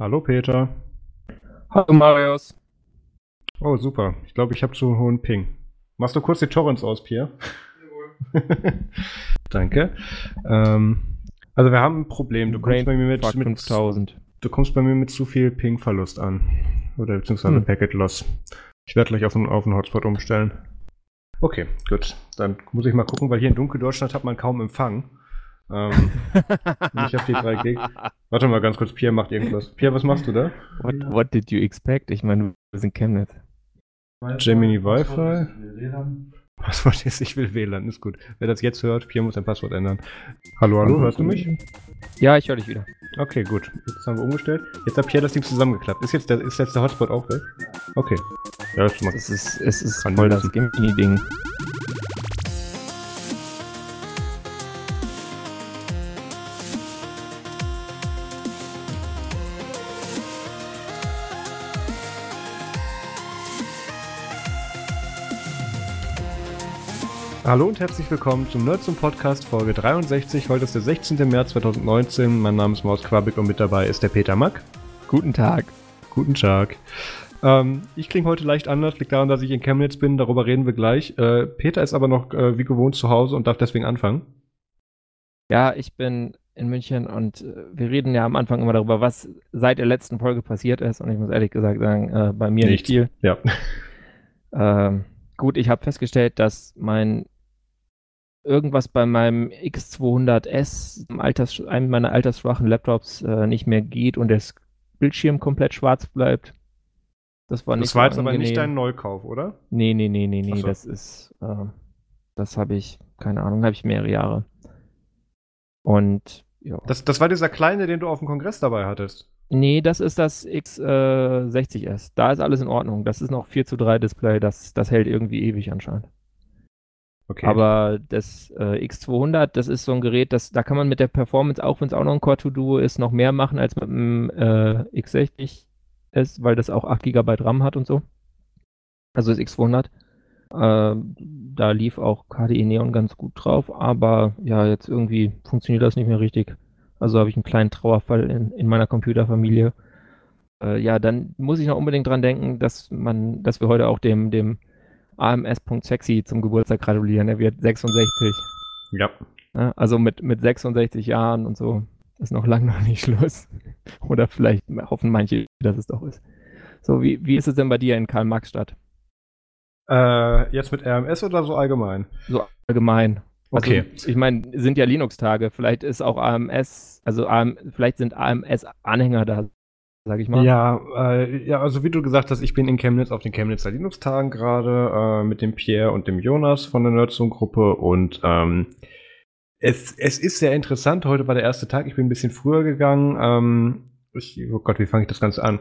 Hallo Peter. Hallo Marius. Oh, super. Ich glaube, ich habe zu einen hohen Ping. Machst du kurz die Torrents aus, Pierre? Jawohl. Danke. Ähm, also wir haben ein Problem. Du kommst bei mir mit, mit 5000. Du kommst bei mir mit zu viel Ping-Verlust an. Oder beziehungsweise hm. Packet Loss. Ich werde gleich auf einen, auf einen Hotspot umstellen. Okay, gut. Dann muss ich mal gucken, weil hier in Dunkeldeutschland hat man kaum Empfang. Ähm, nicht auf die 3 Gig. Warte mal ganz kurz, Pierre macht irgendwas. Pierre, was machst du da? What, what did you expect? Ich meine, wir sind Chemnitz. Gemini Wi-Fi. Passwort ist, ich will WLAN, ist gut. Wer das jetzt hört, Pierre muss sein Passwort ändern. Hallo, hallo, hörst du mich? Ja, ich höre dich wieder. Okay, gut. Jetzt haben wir umgestellt. Jetzt hat Pierre das Ding zusammengeklappt. Ist jetzt der, ist jetzt der Hotspot auch weg? Okay. Ja, das macht. Es ist, es ist voll das Gemini-Ding. Hallo und herzlich willkommen zum Nerds zum Podcast Folge 63. Heute ist der 16. März 2019. Mein Name ist Maus Quabeck und mit dabei ist der Peter Mack. Guten Tag. Guten Tag. Ähm, ich klinge heute leicht anders, liegt daran, dass ich in Chemnitz bin, darüber reden wir gleich. Äh, Peter ist aber noch äh, wie gewohnt zu Hause und darf deswegen anfangen. Ja, ich bin in München und äh, wir reden ja am Anfang immer darüber, was seit der letzten Folge passiert ist und ich muss ehrlich gesagt sagen, äh, bei mir nicht, nicht viel. Ja. Ähm, gut, ich habe festgestellt, dass mein irgendwas bei meinem X200S, Alters, einem meiner altersschwachen Laptops, äh, nicht mehr geht und der Bildschirm komplett schwarz bleibt. Das war nicht Das war jetzt angenehm. aber nicht dein Neukauf, oder? Nee, nee, nee, nee, nee. So. Das ist, äh, das habe ich, keine Ahnung, habe ich mehrere Jahre. Und ja. Das, das war dieser kleine, den du auf dem Kongress dabei hattest. Nee, das ist das X60S. Äh, da ist alles in Ordnung. Das ist noch 4 zu 3 Display. Das, das hält irgendwie ewig anscheinend. Okay. Aber das äh, X200, das ist so ein Gerät, das, da kann man mit der Performance, auch wenn es auch noch ein Core 2 Duo ist, noch mehr machen als mit dem äh, X60 ist, weil das auch 8 GB RAM hat und so. Also das X200. Äh, da lief auch KDE Neon ganz gut drauf, aber ja, jetzt irgendwie funktioniert das nicht mehr richtig. Also habe ich einen kleinen Trauerfall in, in meiner Computerfamilie. Äh, ja, dann muss ich noch unbedingt dran denken, dass man, dass wir heute auch dem, dem AMS.sexy zum Geburtstag gratulieren. Er wird 66. Ja. Also mit, mit 66 Jahren und so ist noch lang noch nicht Schluss. Oder vielleicht hoffen manche, dass es doch ist. So, wie, wie ist es denn bei dir in Karl-Marx-Stadt? Äh, jetzt mit RMS oder so allgemein? So allgemein. Also, okay. Ich meine, sind ja Linux-Tage. Vielleicht ist auch AMS, also AM, vielleicht sind AMS-Anhänger da sag ich mal. Ja, äh, ja, also wie du gesagt hast, ich bin in Chemnitz auf den Chemnitzer Linux-Tagen gerade äh, mit dem Pierre und dem Jonas von der Nerdzone-Gruppe und ähm, es, es ist sehr interessant. Heute war der erste Tag, ich bin ein bisschen früher gegangen. Ähm, ich, oh Gott, wie fange ich das Ganze an?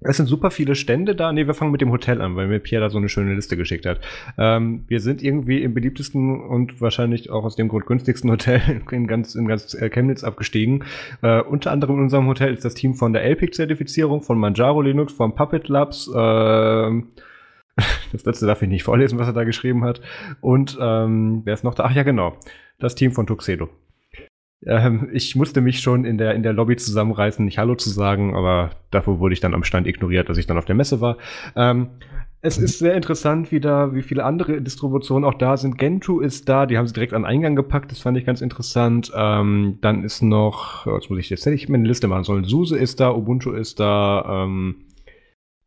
Es sind super viele Stände da. Ne, wir fangen mit dem Hotel an, weil mir Pierre da so eine schöne Liste geschickt hat. Ähm, wir sind irgendwie im beliebtesten und wahrscheinlich auch aus dem Grund günstigsten Hotel in ganz, in ganz äh, Chemnitz abgestiegen. Äh, unter anderem in unserem Hotel ist das Team von der LPIC-Zertifizierung, von Manjaro Linux, von Puppet Labs. Äh, das letzte darf ich nicht vorlesen, was er da geschrieben hat. Und ähm, wer ist noch da? Ach ja, genau. Das Team von Tuxedo. Ähm, ich musste mich schon in der, in der Lobby zusammenreißen, nicht Hallo zu sagen, aber dafür wurde ich dann am Stand ignoriert, als ich dann auf der Messe war. Ähm, es ist sehr interessant, wie da, wie viele andere Distributionen auch da sind. Gentoo ist da, die haben sie direkt an Eingang gepackt, das fand ich ganz interessant. Ähm, dann ist noch, jetzt muss ich jetzt hätte ich mir eine Liste machen sollen. SUSE ist da, Ubuntu ist da, ähm,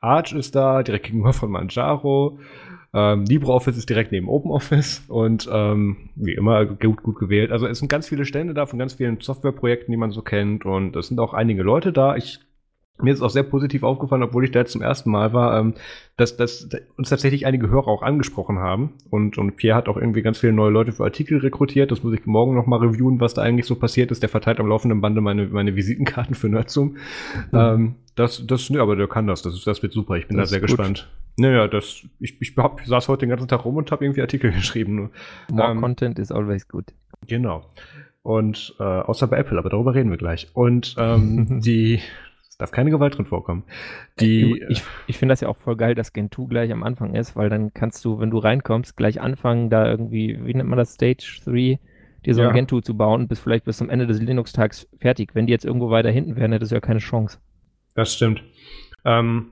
Arch ist da, direkt gegenüber von Manjaro. Ähm, LibreOffice ist direkt neben OpenOffice und ähm, wie immer gut, gut gewählt. Also es sind ganz viele Stände da von ganz vielen Softwareprojekten, die man so kennt und es sind auch einige Leute da. Ich mir ist auch sehr positiv aufgefallen, obwohl ich da jetzt zum ersten Mal war, ähm, dass, dass uns tatsächlich einige Hörer auch angesprochen haben. Und, und Pierre hat auch irgendwie ganz viele neue Leute für Artikel rekrutiert. Das muss ich morgen noch mal reviewen, was da eigentlich so passiert ist. Der verteilt am laufenden Bande meine, meine Visitenkarten für Nerdsum. Mhm. Ähm, das, das, ne, aber der kann das. Das, ist, das wird super. Ich bin das da sehr gespannt. Naja, das, ich, ich hab, saß heute den ganzen Tag rum und habe irgendwie Artikel geschrieben. More ähm, content is always good. Genau. Und äh, außer bei Apple, aber darüber reden wir gleich. Und ähm, die, es darf keine Gewalt drin vorkommen. Die, ich ich finde das ja auch voll geil, dass Gen 2 gleich am Anfang ist, weil dann kannst du, wenn du reinkommst, gleich anfangen, da irgendwie, wie nennt man das, Stage 3, dir so ja. ein Gen 2 zu bauen bis vielleicht bis zum Ende des Linux-Tags fertig. Wenn die jetzt irgendwo weiter hinten wären, hättest du ja keine Chance. Das stimmt. Ähm,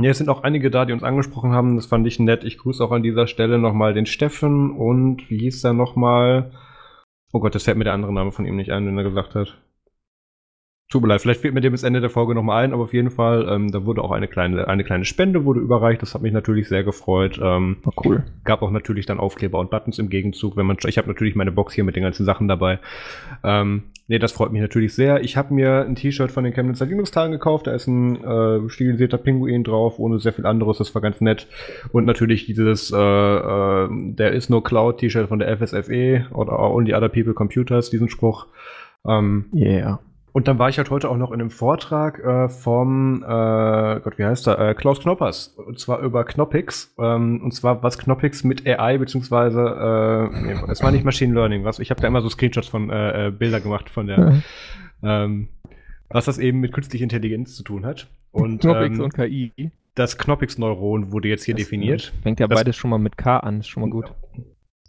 ja, es sind auch einige da, die uns angesprochen haben. Das fand ich nett. Ich grüße auch an dieser Stelle nochmal den Steffen und wie hieß er nochmal? Oh Gott, das fällt mir der andere Name von ihm nicht ein, den er gesagt hat. Tut mir leid, vielleicht fehlt mir dem bis Ende der Folge nochmal ein, aber auf jeden Fall, ähm, da wurde auch eine kleine, eine kleine Spende wurde überreicht. Das hat mich natürlich sehr gefreut. Ähm, oh, cool. Gab auch natürlich dann Aufkleber und Buttons im Gegenzug, wenn man, ich habe natürlich meine Box hier mit den ganzen Sachen dabei. Ähm, nee, das freut mich natürlich sehr. Ich habe mir ein T-Shirt von den Chemnitzer Linux-Tagen gekauft. Da ist ein äh, stilisierter Pinguin drauf, ohne sehr viel anderes. Das war ganz nett. Und natürlich dieses, äh, äh, der ist nur Cloud-T-Shirt von der FSFE oder Only Other People Computers, diesen Spruch. Ähm, yeah. Und dann war ich halt heute auch noch in einem Vortrag äh, vom, äh, Gott, wie heißt er, äh, Klaus Knoppers. Und zwar über Knoppix. Ähm, und zwar, was Knoppix mit AI, beziehungsweise, äh, nee, es war nicht Machine Learning, was, ich habe da immer so Screenshots von äh, äh, Bilder gemacht von der, mhm. ähm, was das eben mit künstlicher Intelligenz zu tun hat. Und, Knoppix ähm, und KI. Das Knoppix-Neuron wurde jetzt hier das, definiert. Fängt ja das, beides schon mal mit K an, ist schon mal gut.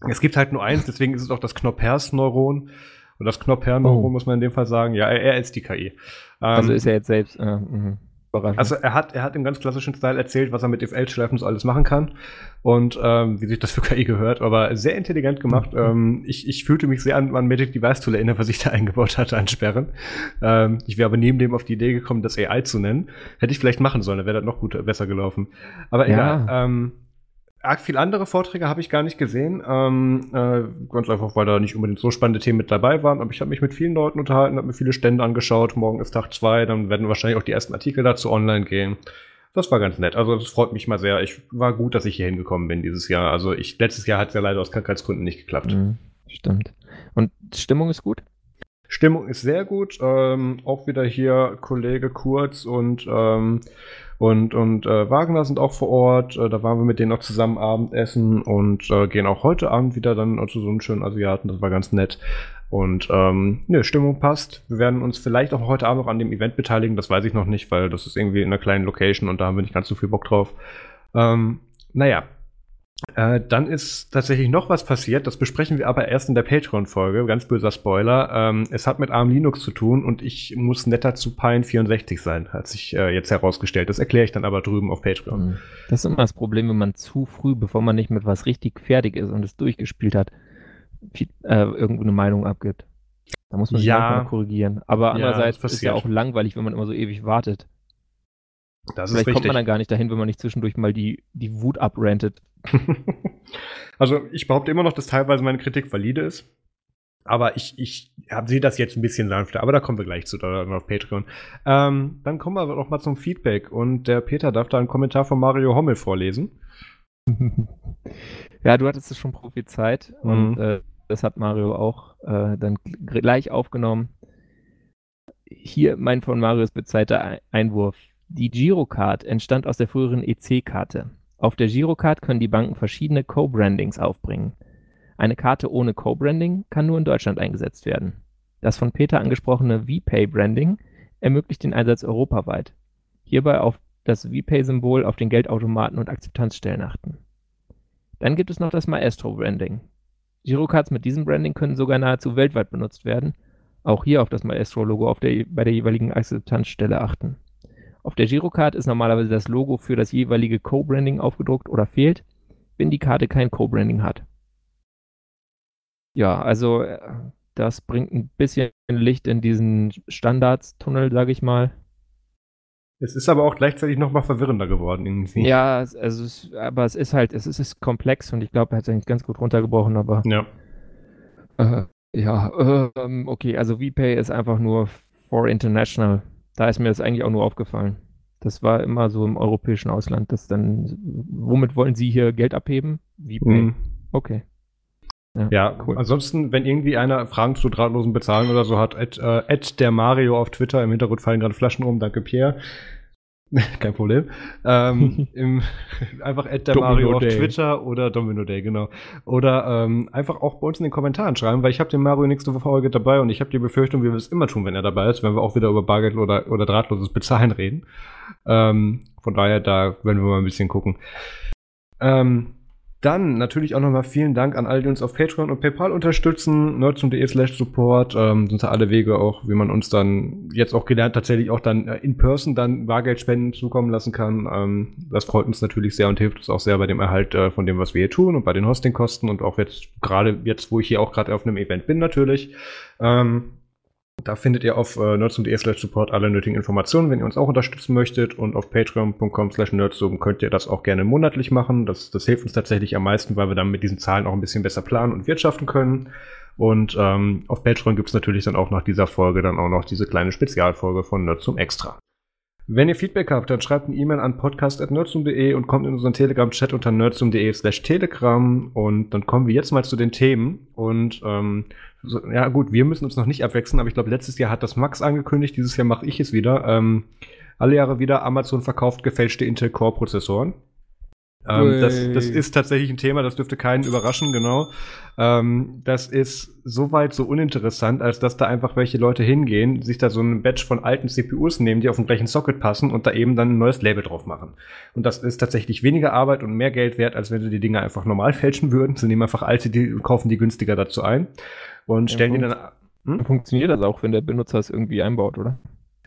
Es gibt halt nur eins, deswegen ist es auch das Knoppers-Neuron. Und das Knopfherrn-Logo oh. muss man in dem Fall sagen, ja, er, er ist die KI. also ähm, ist er jetzt selbst. Äh, mh. Also er hat, er hat im ganz klassischen Style erzählt, was er mit if-else-Schleifen so alles machen kann und ähm, wie sich das für KI gehört, aber sehr intelligent gemacht. Mhm. Ähm, ich, ich fühlte mich sehr an, an Magic Device Tool erinnern, was ich da eingebaut hatte an Sperren. Ähm, ich wäre aber neben dem auf die Idee gekommen, das AI zu nennen. Hätte ich vielleicht machen sollen, dann wäre das noch gut, besser gelaufen. Aber ja. egal. Ähm, arg viel andere Vorträge habe ich gar nicht gesehen. Ähm, äh, ganz einfach, weil da nicht unbedingt so spannende Themen mit dabei waren. Aber ich habe mich mit vielen Leuten unterhalten, habe mir viele Stände angeschaut. Morgen ist Tag zwei, dann werden wahrscheinlich auch die ersten Artikel dazu online gehen. Das war ganz nett. Also das freut mich mal sehr. Ich war gut, dass ich hier hingekommen bin dieses Jahr. Also ich letztes Jahr hat es ja leider aus Krankheitsgründen nicht geklappt. Mhm, stimmt. Und Stimmung ist gut? Stimmung ist sehr gut. Ähm, auch wieder hier Kollege Kurz und ähm, und, und äh, Wagner sind auch vor Ort. Äh, da waren wir mit denen auch zusammen Abendessen und äh, gehen auch heute Abend wieder dann zu so einem schönen Asiaten. Das war ganz nett. Und ähm, ne, Stimmung passt. Wir werden uns vielleicht auch heute Abend noch an dem Event beteiligen. Das weiß ich noch nicht, weil das ist irgendwie in einer kleinen Location und da haben wir nicht ganz so viel Bock drauf. Ähm, naja, äh, dann ist tatsächlich noch was passiert, das besprechen wir aber erst in der Patreon-Folge, ganz böser Spoiler. Ähm, es hat mit ARM Linux zu tun und ich muss netter zu Pine 64 sein, hat sich äh, jetzt herausgestellt. Das erkläre ich dann aber drüben auf Patreon. Mhm. Das ist immer das Problem, wenn man zu früh, bevor man nicht mit was richtig fertig ist und es durchgespielt hat, viel, äh, irgendwo eine Meinung abgibt. Da muss man sich ja, auch korrigieren. Aber andererseits ja, ist es ja auch langweilig, wenn man immer so ewig wartet. Das Vielleicht kommt man dann gar nicht dahin, wenn man nicht zwischendurch mal die, die Wut abrantet. also ich behaupte immer noch, dass teilweise meine Kritik valide ist. Aber ich, ich sehe das jetzt ein bisschen sanfter. Aber da kommen wir gleich zu dann auf Patreon. Ähm, dann kommen wir aber noch mal zum Feedback. Und der Peter darf da einen Kommentar von Mario Hommel vorlesen. ja, du hattest es schon prophezeit. Mhm. Und äh, das hat Mario auch äh, dann gleich aufgenommen. Hier mein von Marius bezeigter Einwurf. Die Girocard entstand aus der früheren EC-Karte. Auf der Girocard können die Banken verschiedene Co-Brandings aufbringen. Eine Karte ohne Co-Branding kann nur in Deutschland eingesetzt werden. Das von Peter angesprochene VPay-Branding ermöglicht den Einsatz europaweit. Hierbei auf das VPay-Symbol auf den Geldautomaten und Akzeptanzstellen achten. Dann gibt es noch das Maestro-Branding. Girocards mit diesem Branding können sogar nahezu weltweit benutzt werden. Auch hier auf das Maestro-Logo bei der jeweiligen Akzeptanzstelle achten. Auf der Girocard ist normalerweise das Logo für das jeweilige Co-Branding aufgedruckt oder fehlt, wenn die Karte kein Co-Branding hat. Ja, also äh, das bringt ein bisschen Licht in diesen Standardstunnel, sage ich mal. Es ist aber auch gleichzeitig nochmal verwirrender geworden irgendwie. Ja, also es, aber es ist halt, es ist, es ist komplex und ich glaube, er hat es eigentlich ganz gut runtergebrochen, aber. Ja. Äh, ja, äh, okay, also VPay ist einfach nur for international da ist mir das eigentlich auch nur aufgefallen. Das war immer so im europäischen Ausland, dass dann, womit wollen Sie hier Geld abheben? Wie mhm. Okay. Ja, ja cool. ansonsten, wenn irgendwie einer Fragen zu drahtlosen Bezahlen oder so hat, at, äh, at der Mario auf Twitter, im Hintergrund fallen gerade Flaschen um, danke Pierre. Kein Problem. Ähm, im, einfach at der Domino Mario auf Day. Twitter oder Domino Day, genau. Oder ähm, einfach auch bei uns in den Kommentaren schreiben, weil ich habe den Mario nächste Folge dabei und ich habe die Befürchtung, wie wir es immer tun, wenn er dabei ist, wenn wir auch wieder über Bargeld oder, oder drahtloses Bezahlen reden. Ähm, von daher, da werden wir mal ein bisschen gucken. Ähm, Dann natürlich auch nochmal vielen Dank an alle, die uns auf Patreon und PayPal unterstützen. nerdsum.de slash support ähm, sind alle Wege auch, wie man uns dann jetzt auch gelernt, tatsächlich auch dann äh, in person dann Bargeldspenden zukommen lassen kann. Ähm, das freut uns natürlich sehr und hilft uns auch sehr bei dem Erhalt äh, von dem, was wir hier tun und bei den Hostingkosten und auch jetzt gerade jetzt, wo ich hier auch gerade auf einem Event bin natürlich. Ähm, da findet ihr auf äh, nerdsum.de slash support alle nötigen Informationen, wenn ihr uns auch unterstützen möchtet. Und auf patreon.com slash nerdsum könnt ihr das auch gerne monatlich machen. Das, das hilft uns tatsächlich am meisten, weil wir dann mit diesen Zahlen auch ein bisschen besser planen und wirtschaften können. Und ähm, auf Patreon gibt es natürlich dann auch nach dieser Folge dann auch noch diese kleine Spezialfolge von Nerdsum Extra. Wenn ihr Feedback habt, dann schreibt eine E-Mail an podcast.nerdsum.de und kommt in unseren Telegram-Chat unter nerdsum.de slash telegram. Und dann kommen wir jetzt mal zu den Themen. Und ähm, so, ja gut, wir müssen uns noch nicht abwechseln, aber ich glaube, letztes Jahr hat das Max angekündigt, dieses Jahr mache ich es wieder. Ähm, alle Jahre wieder, Amazon verkauft gefälschte Intel Core-Prozessoren. Ähm, das, das, ist tatsächlich ein Thema, das dürfte keinen überraschen, genau. Ähm, das ist soweit so uninteressant, als dass da einfach welche Leute hingehen, sich da so ein Batch von alten CPUs nehmen, die auf den gleichen Socket passen und da eben dann ein neues Label drauf machen. Und das ist tatsächlich weniger Arbeit und mehr Geld wert, als wenn sie die Dinge einfach normal fälschen würden. Sie nehmen einfach alte, die kaufen die günstiger dazu ein und stellen ja, die dann. Hm? Funktioniert das auch, wenn der Benutzer es irgendwie einbaut, oder?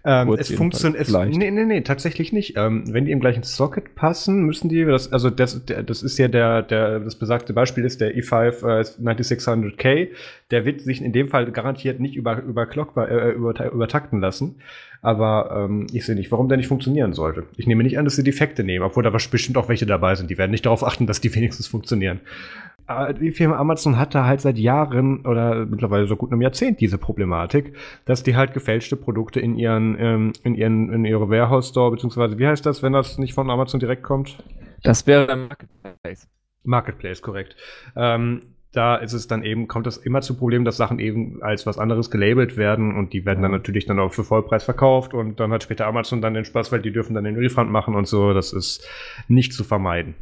Ähm, es funktioniert, nee, nee, nee, tatsächlich nicht. Ähm, wenn die im gleichen Socket passen, müssen die, das, also das, der, das ist ja der, der, das besagte Beispiel ist der E5 äh, 9600K, der wird sich in dem Fall garantiert nicht über, über Clock, äh, über, übertakten lassen. Aber ähm, ich sehe nicht, warum der nicht funktionieren sollte. Ich nehme nicht an, dass sie Defekte nehmen, obwohl da bestimmt auch welche dabei sind. Die werden nicht darauf achten, dass die wenigstens funktionieren. Äh, die Firma Amazon hatte halt seit Jahren oder mittlerweile so gut einem Jahrzehnt diese Problematik, dass die halt gefälschte Produkte in ihren, ähm, in ihren, in ihre Warehouse Store, beziehungsweise wie heißt das, wenn das nicht von Amazon direkt kommt? Das wäre Marketplace. Marketplace, korrekt. Ähm, da ist es dann eben, kommt das immer zu Problemen, dass Sachen eben als was anderes gelabelt werden und die werden dann natürlich dann auch für Vollpreis verkauft und dann hat später Amazon dann den Spaß, weil die dürfen dann den Refund machen und so. Das ist nicht zu vermeiden.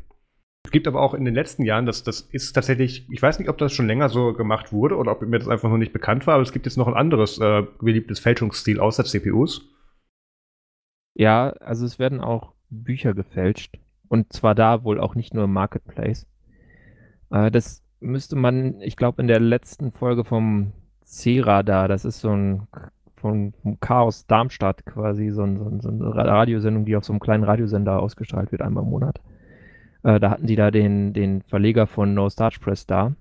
Es gibt aber auch in den letzten Jahren, das, das ist tatsächlich, ich weiß nicht, ob das schon länger so gemacht wurde oder ob mir das einfach noch nicht bekannt war, aber es gibt jetzt noch ein anderes äh, beliebtes Fälschungsstil außer CPUs. Ja, also es werden auch Bücher gefälscht. Und zwar da wohl auch nicht nur im Marketplace. Äh, das müsste man, ich glaube, in der letzten Folge vom C-Radar, das ist so ein von, Chaos Darmstadt quasi, so, ein, so, eine Radiosendung, die auf so einem kleinen Radiosender ausgestrahlt wird, einmal im Monat. Äh, da hatten die da den, den Verleger von No Starch Press da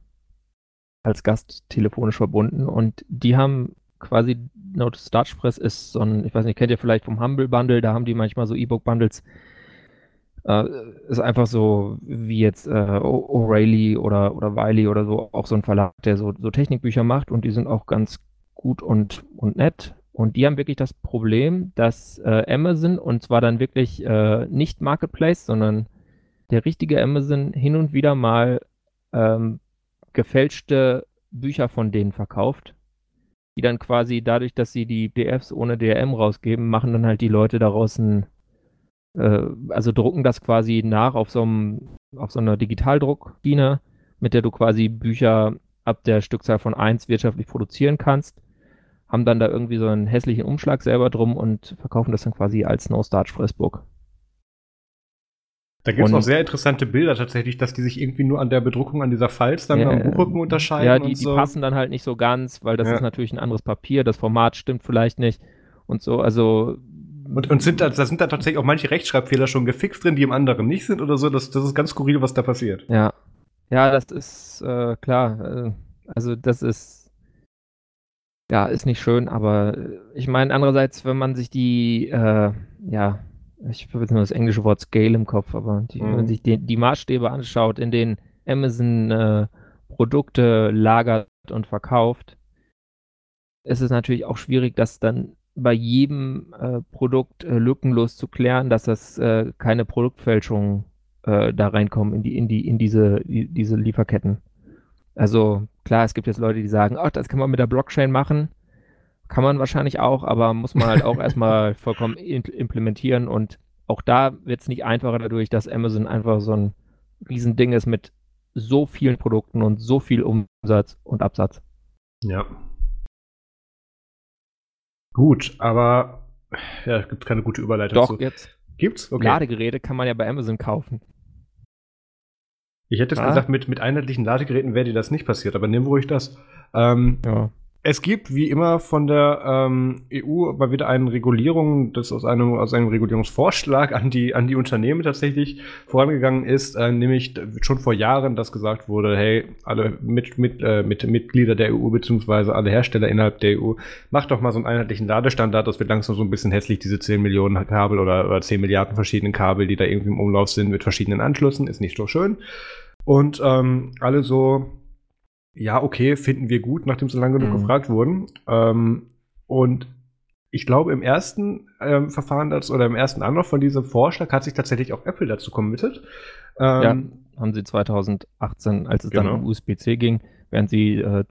als Gast telefonisch verbunden und die haben quasi No Starch Press ist so ein, ich weiß nicht, kennt ihr vielleicht vom Humble Bundle, da haben die manchmal so E-Book Bundles. Äh, ist einfach so wie jetzt äh, O'Reilly oder, oder Wiley oder so, auch so ein Verlag, der so, so Technikbücher macht und die sind auch ganz gut und, und nett. Und die haben wirklich das Problem, dass äh, Amazon, und zwar dann wirklich äh, nicht Marketplace, sondern der richtige Amazon hin und wieder mal ähm, gefälschte Bücher von denen verkauft, die dann quasi dadurch, dass sie die PDFs ohne DRM rausgeben, machen dann halt die Leute daraus ein, äh, also drucken das quasi nach auf so, einem, auf so einer Digitaldruckdiener, mit der du quasi Bücher ab der Stückzahl von 1 wirtschaftlich produzieren kannst, haben dann da irgendwie so einen hässlichen Umschlag selber drum und verkaufen das dann quasi als No-Starch Pressbook. Da gibt es auch sehr interessante Bilder tatsächlich, dass die sich irgendwie nur an der Bedruckung an dieser Falz dann ja, am Buchrücken unterscheiden. Ja, die, so. die passen dann halt nicht so ganz, weil das ja. ist natürlich ein anderes Papier, das Format stimmt vielleicht nicht und so, also. Und, und sind da, da sind da tatsächlich auch manche Rechtschreibfehler schon gefixt drin, die im anderen nicht sind oder so. Das, das ist ganz skurril, was da passiert. Ja. Ja, das ist äh, klar. Äh, also das ist ja ist nicht schön, aber ich meine andererseits, wenn man sich die äh, ja ich habe jetzt nur das englische Wort Scale im Kopf, aber die, mhm. wenn man sich die, die, Maßstäbe anschaut, in denen Amazon äh, Produkte lagert und verkauft, ist es natürlich auch schwierig, das dann bei jedem äh, Produkt äh, lückenlos zu klären, dass das äh, keine Produktfälschungen äh, da reinkommen in die in die in diese die, diese Lieferketten. Also klar, es gibt jetzt Leute, die sagen, ach, das kann man mit der Blockchain machen. Kann man wahrscheinlich auch, aber muss man halt auch erstmal vollkommen implementieren und auch da wird es nicht einfacher dadurch, dass Amazon einfach so ein Riesending ist mit so vielen Produkten und so viel Umsatz und Absatz. Ja. Gut, aber ja, es gibt keine gute Überleitung Doch, zu. jetzt. Gibt's? Okay. Ladegeräte kann man ja bei Amazon kaufen. Ich hätte jetzt ah. gesagt, mit, mit einheitlichen Ladegeräten wäre dir das nicht passiert, aber nimm ruhig das. Ähm, ja. Es gibt wie immer von der ähm, EU mal wieder eine Regulierung, das aus einem, aus einem Regulierungsvorschlag an die, an die Unternehmen tatsächlich vorangegangen ist, äh, nämlich schon vor Jahren, dass gesagt wurde, hey, alle mit, mit, äh, mit Mitglieder der EU beziehungsweise alle Hersteller innerhalb der EU, macht doch mal so einen einheitlichen Ladestandard, das wird langsam so ein bisschen hässlich, diese 10 Millionen Kabel oder, oder 10 Milliarden verschiedenen Kabel, die da irgendwie im Umlauf sind mit verschiedenen Anschlüssen, ist nicht so schön. Und ähm, alle so, ja, okay, finden wir gut, nachdem so lange genug mhm. gefragt wurden. Ähm, und ich glaube, im ersten ähm, Verfahren das, oder im ersten Anlauf von diesem Vorschlag hat sich tatsächlich auch Apple dazu committed. Ähm, ja, haben sie 2018, als es genau. dann um USB-C ging, während sie äh,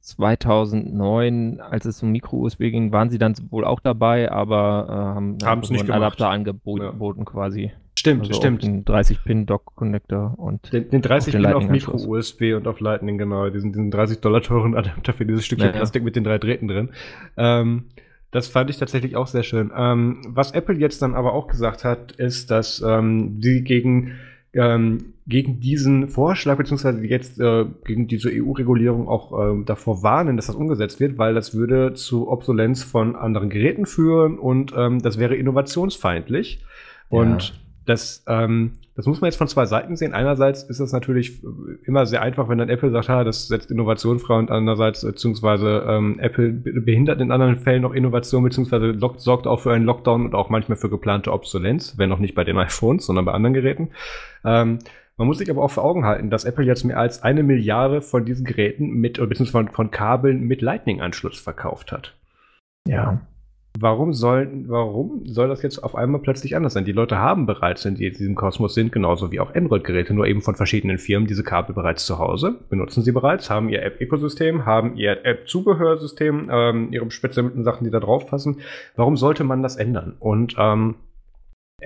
2009, als es um Micro-USB ging, waren sie dann wohl auch dabei, aber äh, haben, haben es nicht einen Adapter angeboten ja. quasi. Stimmt, also stimmt. Den 30-Pin-Dock-Connector und den, den 30-Pin auf Micro-USB und auf Lightning, genau. Diesen, diesen 30 Dollar teuren Adapter für dieses Stückchen ja, Plastik mit den drei Drähten drin. Ähm, das fand ich tatsächlich auch sehr schön. Ähm, was Apple jetzt dann aber auch gesagt hat, ist, dass ähm, sie gegen ähm, gegen diesen Vorschlag, beziehungsweise jetzt äh, gegen diese EU-Regulierung auch äh, davor warnen, dass das umgesetzt wird, weil das würde zu Obsolenz von anderen Geräten führen und ähm, das wäre innovationsfeindlich. Und ja. Das, ähm, das muss man jetzt von zwei Seiten sehen. Einerseits ist das natürlich immer sehr einfach, wenn dann Apple sagt, ha, das setzt Innovation frei und andererseits, beziehungsweise ähm, Apple behindert in anderen Fällen noch Innovation, beziehungsweise sorgt auch für einen Lockdown und auch manchmal für geplante Obsolenz, wenn auch nicht bei den iPhones, sondern bei anderen Geräten. Ähm, man muss sich aber auch vor Augen halten, dass Apple jetzt mehr als eine Milliarde von diesen Geräten mit, beziehungsweise von, von Kabeln mit Lightning-Anschluss verkauft hat. Ja. Warum soll, warum soll das jetzt auf einmal plötzlich anders sein? Die Leute haben bereits, wenn die in diesem Kosmos sind, genauso wie auch Android-Geräte, nur eben von verschiedenen Firmen diese Kabel bereits zu Hause, benutzen sie bereits, haben ihr App-Ökosystem, haben ihr App-Zubehörsystem, ähm, ihre speziellen Sachen, die da drauf passen. Warum sollte man das ändern? Und ähm,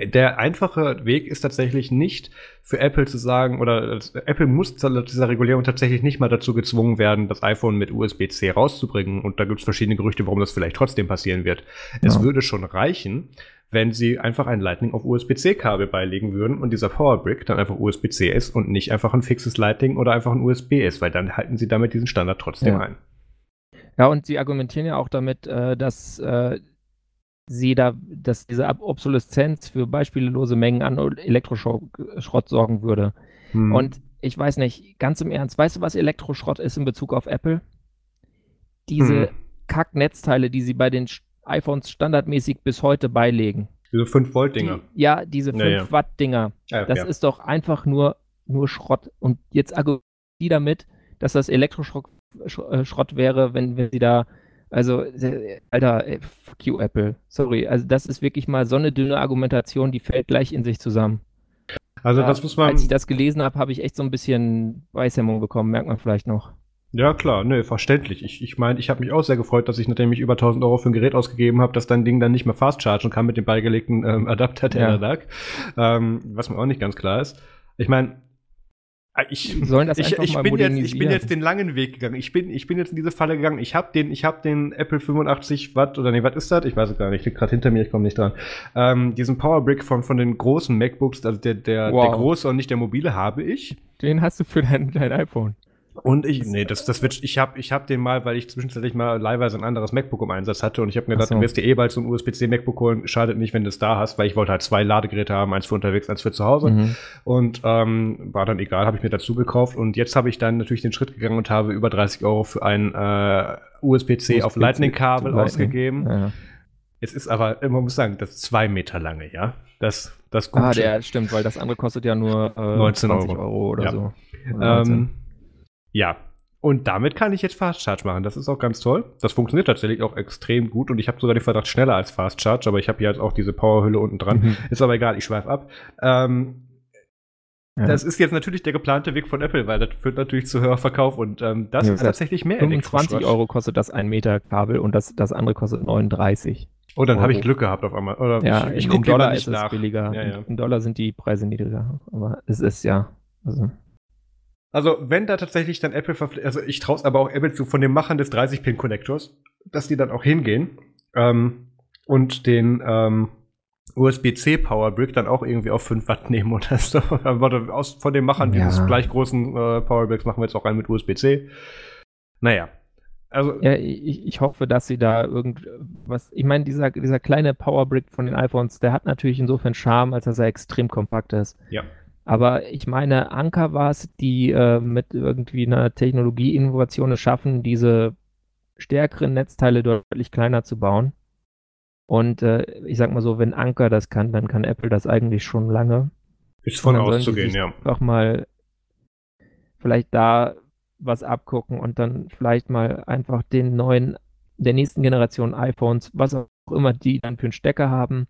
der einfache Weg ist tatsächlich nicht für Apple zu sagen, oder Apple muss dieser Regulierung tatsächlich nicht mal dazu gezwungen werden, das iPhone mit USB-C rauszubringen. Und da gibt es verschiedene Gerüchte, warum das vielleicht trotzdem passieren wird. Ja. Es würde schon reichen, wenn sie einfach ein Lightning auf USB-C-Kabel beilegen würden und dieser Powerbrick dann einfach USB-C ist und nicht einfach ein fixes Lightning oder einfach ein USB ist, weil dann halten sie damit diesen Standard trotzdem ja. ein. Ja, und sie argumentieren ja auch damit, äh, dass sie da, dass diese Obsoleszenz für beispiellose Mengen an Elektroschrott sorgen würde. Hm. Und ich weiß nicht, ganz im Ernst, weißt du, was Elektroschrott ist in Bezug auf Apple? Diese hm. Kack-Netzteile, die sie bei den iPhones standardmäßig bis heute beilegen. Diese 5-Volt-Dinger. Die, ja, diese 5-Watt-Dinger. Ja, das ja. ist doch einfach nur, nur Schrott. Und jetzt argumentieren die damit, dass das Elektroschrott äh, wäre, wenn, wenn sie da also, Alter, ey, fuck you, Apple. Sorry. Also, das ist wirklich mal so eine dünne Argumentation, die fällt gleich in sich zusammen. Also, das muss man. Als ich das gelesen habe, habe ich echt so ein bisschen Weißhemmung bekommen, merkt man vielleicht noch. Ja, klar, nö, verständlich. Ich meine, ich, mein, ich habe mich auch sehr gefreut, dass ich, nachdem ich über 1000 Euro für ein Gerät ausgegeben habe, dass dein Ding dann nicht mehr fast chargen kann mit dem beigelegten ähm, Adapter, der ja. da lag. Ähm, was mir auch nicht ganz klar ist. Ich meine, ich, Sollen das ich, ich, bin jetzt, ich bin jetzt den langen Weg gegangen. Ich bin, ich bin jetzt in diese Falle gegangen. Ich habe den, ich habe den Apple 85 Watt oder nee, was ist das? Ich weiß es gar nicht. Liegt gerade hinter mir. Ich komme nicht dran. Ähm, diesen Powerbrick von von den großen MacBooks, also der der, wow. der große und nicht der mobile, habe ich. Den hast du für dein, dein iPhone. Und ich, nee, das, das wird, ich habe ich hab den mal, weil ich zwischenzeitlich mal leihweise ein anderes MacBook im Einsatz hatte und ich habe mir gedacht, so. du wirst dir eh bald so ein USB-C MacBook holen, schadet nicht, wenn du es da hast, weil ich wollte halt zwei Ladegeräte haben, eins für unterwegs, eins für zu Hause. Mhm. Und ähm, war dann egal, habe ich mir dazu gekauft und jetzt habe ich dann natürlich den Schritt gegangen und habe über 30 Euro für ein äh, USB-C USB auf Lightning-Kabel Lightning. ausgegeben. Ja. Es ist aber, man muss sagen, das ist zwei Meter lange, ja. Das, das Gute. Ah, der stimmt, weil das andere kostet ja nur äh, 19 Euro. Euro oder ja. so. Oder ähm, ja, und damit kann ich jetzt Fast Charge machen. Das ist auch ganz toll. Das funktioniert tatsächlich auch extrem gut und ich habe sogar den Verdacht schneller als Fast Charge, aber ich habe hier jetzt auch diese Powerhülle unten dran. Mhm. Ist aber egal, ich schweife ab. Ähm, ja. Das ist jetzt natürlich der geplante Weg von Apple, weil das führt natürlich zu Hörverkauf und ähm, das ja, ist tatsächlich mehr 25 Euro kostet das ein Meter Kabel und das, das andere kostet 39. Oh, dann habe ich Glück gehabt auf einmal. Oder ja, ich, ich gucke Dollar nicht ist nach. es billiger. Ja, ja. In Dollar sind die Preise niedriger. Aber es ist ja. Also. Also, wenn da tatsächlich dann Apple verpflichtet, also ich traue es aber auch Apple zu, von den Machern des 30-Pin-Connectors, dass die dann auch hingehen ähm, und den, ähm, USB-C Powerbrick dann auch irgendwie auf 5 Watt nehmen oder so. Aus, von den Machern ja. dieses gleich großen äh, Powerbricks machen wir jetzt auch einen mit USB-C. Naja. Also, ja, ich, ich hoffe, dass sie da irgendwas. Ich meine, dieser, dieser kleine Powerbrick von den iPhones, der hat natürlich insofern Charme, als dass er extrem kompakt ist. Ja. Aber ich meine, Anker war es, die äh, mit irgendwie einer Technologieinnovation es schaffen, diese stärkeren Netzteile deutlich kleiner zu bauen. Und äh, ich sag mal so, wenn Anker das kann, dann kann Apple das eigentlich schon lange. Ist von auszugehen, ja. Auch mal vielleicht da was abgucken und dann vielleicht mal einfach den neuen, der nächsten Generation iPhones, was auch immer die dann für einen Stecker haben,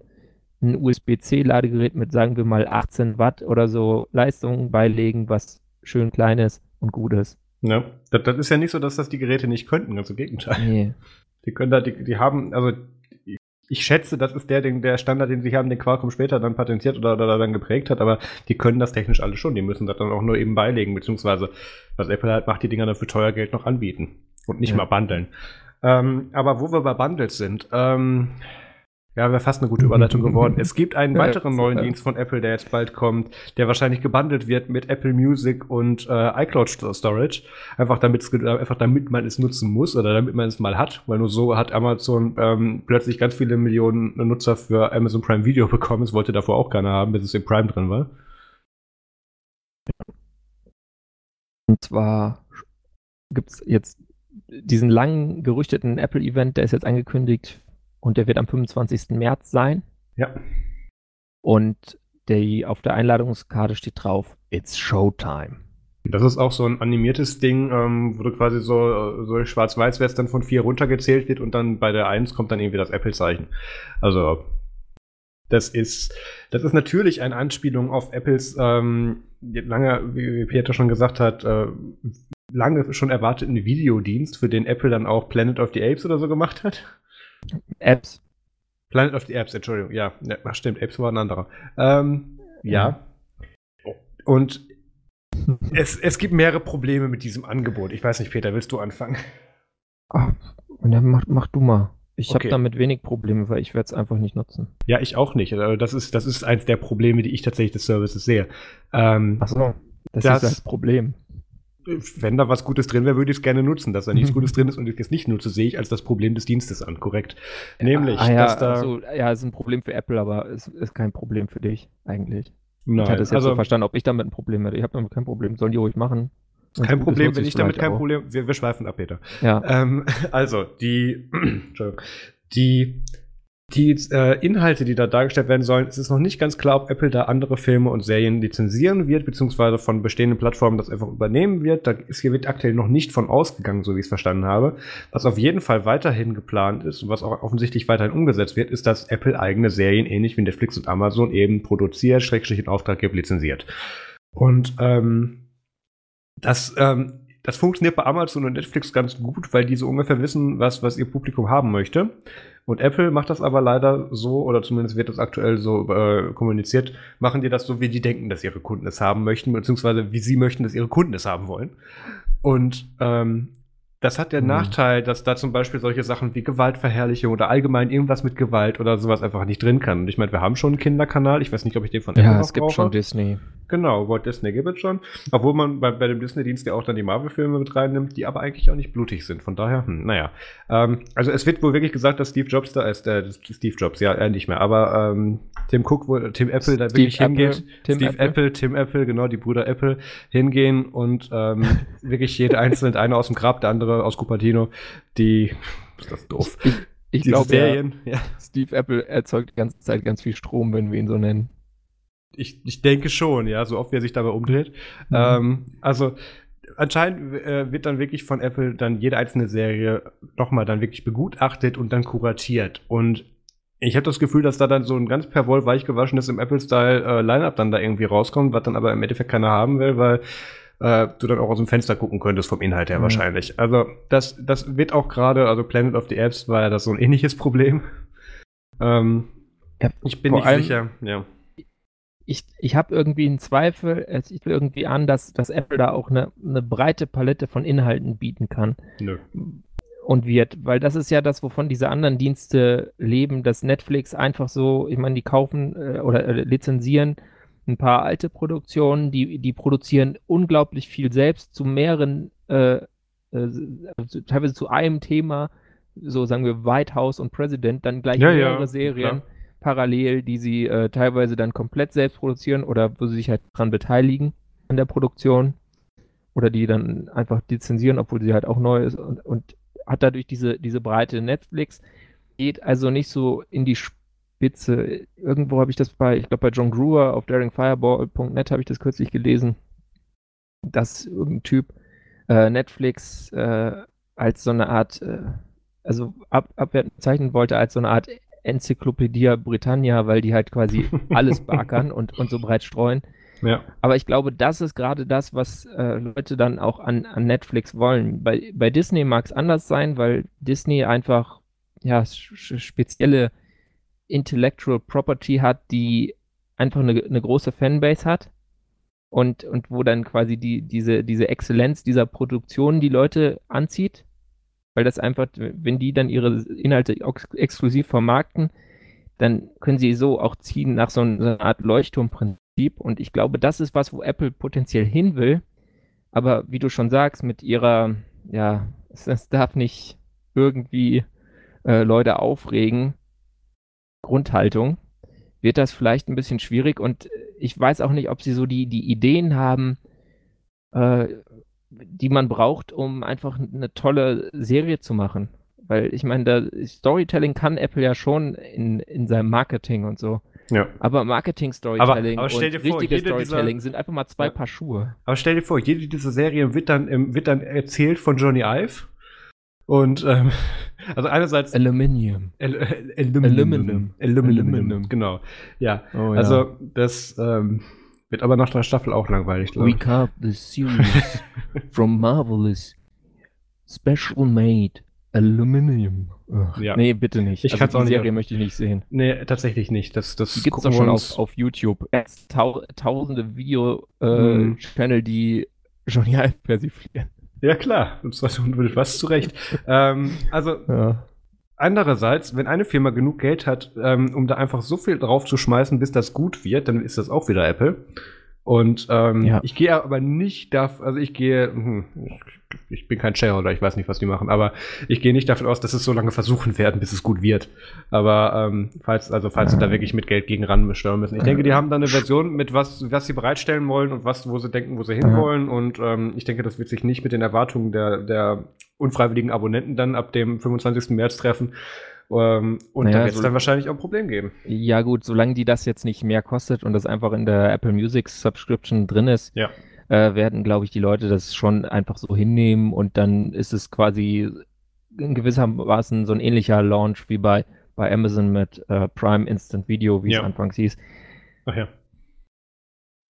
ein USB-C-Ladegerät mit, sagen wir mal, 18 Watt oder so Leistung beilegen, was schön klein ist und gut ist. Ja, das, das, ist ja nicht so, dass das die Geräte nicht könnten, ganz im Gegenteil. Nee. Die können da, die, die haben, also ich schätze, das ist der, den, der Standard, den sie haben, den Qualcomm später dann patentiert oder, oder dann geprägt hat, aber die können das technisch alle schon. Die müssen das dann auch nur eben beilegen, beziehungsweise was Apple halt macht, die Dinger dann für teuer Geld noch anbieten und nicht ja. mal bundeln. Ähm, aber wo wir bei Bundles sind, ähm, ja, wäre fast eine gute Überleitung geworden. Es gibt einen weiteren neuen Dienst von Apple, der jetzt bald kommt, der wahrscheinlich gebundelt wird mit Apple Music und äh, iCloud Storage. Einfach damit, einfach damit man es nutzen muss oder damit man es mal hat, weil nur so hat Amazon ähm, plötzlich ganz viele Millionen Nutzer für Amazon Prime Video bekommen. Es wollte davor auch keiner haben, bis es in Prime drin war. Und zwar gibt es jetzt diesen langen gerüchteten Apple-Event, der ist jetzt angekündigt und der wird am 25. März sein. Ja. Und der, auf der Einladungskarte steht drauf, It's Showtime. Das ist auch so ein animiertes Ding, ähm, wo du quasi so, so schwarz-weiß wärst, dann von vier runtergezählt wird und dann bei der 1 kommt dann irgendwie das Apple-Zeichen. Also, das ist, das ist natürlich eine Anspielung auf Apples ähm, lange, wie Peter schon gesagt hat, äh, lange schon erwarteten Videodienst, für den Apple dann auch Planet of the Apes oder so gemacht hat. Apps. Planet of the Apps, Entschuldigung, ja. ja stimmt, Apps war ein anderer. Ähm, ja. Und es, es gibt mehrere Probleme mit diesem Angebot. Ich weiß nicht, Peter, willst du anfangen? Ach, mach, mach du mal. Ich okay. habe damit wenig Probleme, weil ich werde es einfach nicht nutzen. Ja, ich auch nicht. Also das ist, das ist eins der Probleme, die ich tatsächlich des Services sehe. Ähm, Achso, das, das ist das Problem wenn da was Gutes drin wäre, würde ich es gerne nutzen. Dass da nichts Gutes drin ist und ich es nicht nutze, sehe ich als das Problem des Dienstes an, korrekt. Nämlich, ah, ja, dass da. Also, ja, es ist ein Problem für Apple, aber es ist kein Problem für dich, eigentlich. Nein, ich hatte es jetzt also, so verstanden, ob ich damit ein Problem hätte. Ich habe damit kein Problem. Sollen die ruhig machen. Kein Problem, wenn ich damit kein auch. Problem. Wir, wir schweifen ab, Peter. Ja. Ähm, also, die, Entschuldigung, die die äh, Inhalte, die da dargestellt werden sollen, es ist noch nicht ganz klar, ob Apple da andere Filme und Serien lizenzieren wird, beziehungsweise von bestehenden Plattformen das einfach übernehmen wird. Da ist hier wird aktuell noch nicht von ausgegangen, so wie ich es verstanden habe. Was auf jeden Fall weiterhin geplant ist und was auch offensichtlich weiterhin umgesetzt wird, ist, dass Apple eigene Serien, ähnlich wie Netflix und Amazon, eben produziert, schrägstrich in Auftrag gibt, lizenziert. Und ähm, das ähm, das funktioniert bei Amazon und Netflix ganz gut, weil die so ungefähr wissen, was, was ihr Publikum haben möchte. Und Apple macht das aber leider so, oder zumindest wird das aktuell so äh, kommuniziert, machen die das so, wie die denken, dass ihre Kunden es haben möchten, beziehungsweise wie sie möchten, dass ihre Kunden es haben wollen. Und ähm, das hat den mhm. Nachteil, dass da zum Beispiel solche Sachen wie Gewaltverherrlichung oder allgemein irgendwas mit Gewalt oder sowas einfach nicht drin kann. Und ich meine, wir haben schon einen Kinderkanal. Ich weiß nicht, ob ich den von Apple Ja, es gibt brauche. schon Disney. Genau, Walt Disney gibt es schon. Obwohl man bei, bei dem Disney-Dienst ja auch dann die Marvel-Filme mit reinnimmt, die aber eigentlich auch nicht blutig sind. Von daher, hm, naja. Ähm, also es wird wohl wirklich gesagt, dass Steve Jobs da ist, äh, Steve Jobs, ja, er nicht mehr, aber ähm, Tim Cook, wo, Tim Apple da Steve wirklich Apple, hingeht. Tim Steve Apple. Apple. Tim Apple, genau, die Brüder Apple hingehen und ähm, wirklich jede einzelne, der eine aus dem Grab, der andere aus Cupertino, die, ist das doof. Ich, ich glaube, ja. Steve Apple erzeugt die ganze Zeit ganz viel Strom, wenn wir ihn so nennen. Ich, ich denke schon, ja, so oft wie er sich dabei umdreht. Mhm. Ähm, also anscheinend äh, wird dann wirklich von Apple dann jede einzelne Serie nochmal dann wirklich begutachtet und dann kuratiert. Und ich habe das Gefühl, dass da dann so ein ganz per Woll weich gewaschenes im Apple-Style äh, Line-Up dann da irgendwie rauskommt, was dann aber im Endeffekt keiner haben will, weil äh, du dann auch aus dem Fenster gucken könntest vom Inhalt her mhm. wahrscheinlich. Also das, das wird auch gerade, also Planet of the Apps war ja das so ein ähnliches Problem. Ähm, ja, ich bin nicht sicher, ja ich, ich habe irgendwie einen Zweifel, es sieht irgendwie an, dass, dass Apple da auch eine, eine breite Palette von Inhalten bieten kann. Nö. und wird, weil das ist ja das, wovon diese anderen Dienste leben, dass Netflix einfach so, ich meine, die kaufen äh, oder äh, lizenzieren ein paar alte Produktionen, die, die produzieren unglaublich viel selbst zu mehreren, äh, äh, also teilweise zu einem Thema, so sagen wir White House und President, dann gleich ja, mehrere ja, Serien klar. parallel, die sie äh, teilweise dann komplett selbst produzieren oder wo sie sich halt dran beteiligen an der Produktion oder die dann einfach lizenzieren, obwohl sie halt auch neu ist und, und hat dadurch diese, diese breite Netflix, geht also nicht so in die Spitze. Irgendwo habe ich das bei, ich glaube bei John Gruer auf daringfireball.net habe ich das kürzlich gelesen, dass irgendein Typ äh, Netflix äh, als so eine Art, äh, also ab, abwertend zeichnen wollte, als so eine Art Enzyklopädie Britannia, weil die halt quasi alles beackern und, und so breit streuen. Ja. Aber ich glaube, das ist gerade das, was äh, Leute dann auch an, an Netflix wollen. Bei, bei Disney mag es anders sein, weil Disney einfach ja, spezielle Intellectual Property hat, die einfach eine, eine große Fanbase hat und, und wo dann quasi die, diese, diese Exzellenz dieser Produktion die Leute anzieht. Weil das einfach, wenn die dann ihre Inhalte ex exklusiv vermarkten, dann können sie so auch ziehen nach so einer Art Leuchtturmprinzip Prinzip. Und ich glaube, das ist was, wo Apple potenziell hin will. Aber wie du schon sagst, mit ihrer, ja, es, darf nicht irgendwie äh, Leute aufregen, Grundhaltung, wird das vielleicht ein bisschen schwierig. Und ich weiß auch nicht, ob sie so die, die Ideen haben, äh, die man braucht, um einfach eine tolle Serie zu machen. Weil ich meine, Storytelling kann Apple ja schon in, in seinem Marketing und so. Ja. Aber Marketing-Storytelling und richtiges Storytelling dieser, sind einfach mal zwei ja. Paar Schuhe. Aber stell dir vor, jede dieser Serien wird dann, wird dann erzählt von Johnny Ive. Und ähm, also einerseits Aluminium. Al Aluminium. Aluminium. Aluminium. Genau. Ja. Oh, ja. Also das ähm, wird aber nach der Staffel auch langweilig, glaube ich. We carved the series from marvelous special made Aluminium. Ja. Nee, bitte nicht. Ich also die auch Serie möchte ich nicht sehen. Nee, tatsächlich nicht. Das, das gibt es doch schon auf, auf YouTube. Tausende Video-Channel, äh, mm. die Ive persiflieren. Ja, klar. Und zwar mit was zurecht. ähm, also, ja. andererseits, wenn eine Firma genug Geld hat, ähm, um da einfach so viel drauf zu schmeißen, bis das gut wird, dann ist das auch wieder Apple. Und ähm, ja. ich gehe aber nicht davon, also ich gehe, hm, ich bin kein Shareholder, ich weiß nicht, was die machen, aber ich gehe nicht davon aus, dass es so lange versuchen werden, bis es gut wird. Aber ähm, falls, also falls sie da wirklich mit Geld gegen ran steuern müssen. Ich denke, die haben da eine Version mit was, was sie bereitstellen wollen und was, wo sie denken, wo sie hinwollen. Und ähm, ich denke, das wird sich nicht mit den Erwartungen der, der unfreiwilligen Abonnenten dann ab dem 25. März treffen. Ähm, und naja, da wird es so dann wahrscheinlich auch ein Problem geben. Ja, gut, solange die das jetzt nicht mehr kostet und das einfach in der Apple Music Subscription drin ist, ja. äh, werden, glaube ich, die Leute das schon einfach so hinnehmen und dann ist es quasi in gewissermaßen so ein ähnlicher Launch wie bei, bei Amazon mit äh, Prime Instant Video, wie ja. es anfangs hieß. Ach ja.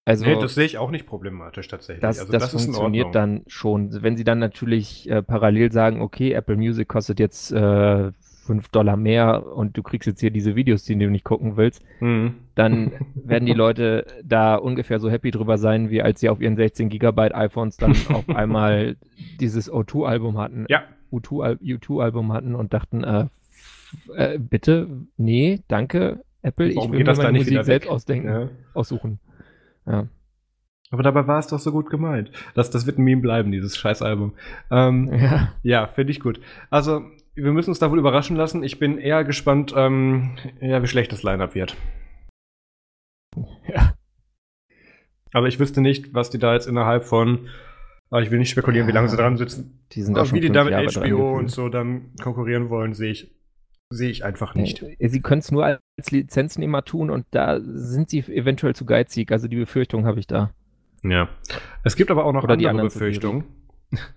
Also, nee, das sehe ich auch nicht problematisch tatsächlich. Das, also, das, das funktioniert dann schon. Wenn sie dann natürlich äh, parallel sagen, okay, Apple Music kostet jetzt äh, 5 Dollar mehr und du kriegst jetzt hier diese Videos, die du nicht gucken willst, mhm. dann werden die Leute da ungefähr so happy drüber sein, wie als sie auf ihren 16 Gigabyte iPhones dann auf einmal dieses O2-Album hatten. Ja. U2-Album hatten und dachten, äh, äh, bitte, nee, danke, Apple, Warum ich will mir meine Musik selbst ausdenken, ja. aussuchen. Ja. Aber dabei war es doch so gut gemeint. Das, das wird ein Meme bleiben, dieses Scheißalbum. Ähm, ja, ja finde ich gut. Also, wir müssen uns da wohl überraschen lassen. Ich bin eher gespannt, ähm, ja, wie schlecht das Line-Up wird. Ja. Aber ich wüsste nicht, was die da jetzt innerhalb von, aber ich will nicht spekulieren, ja, wie lange sie dran sitzen. Die sind aber wie die da mit Jahre HBO und so dann konkurrieren wollen, sehe ich, sehe ich einfach nicht. Sie können es nur als Lizenznehmer tun und da sind sie eventuell zu geizig. Also die Befürchtung habe ich da. Ja. Es gibt aber auch noch Oder andere Befürchtungen.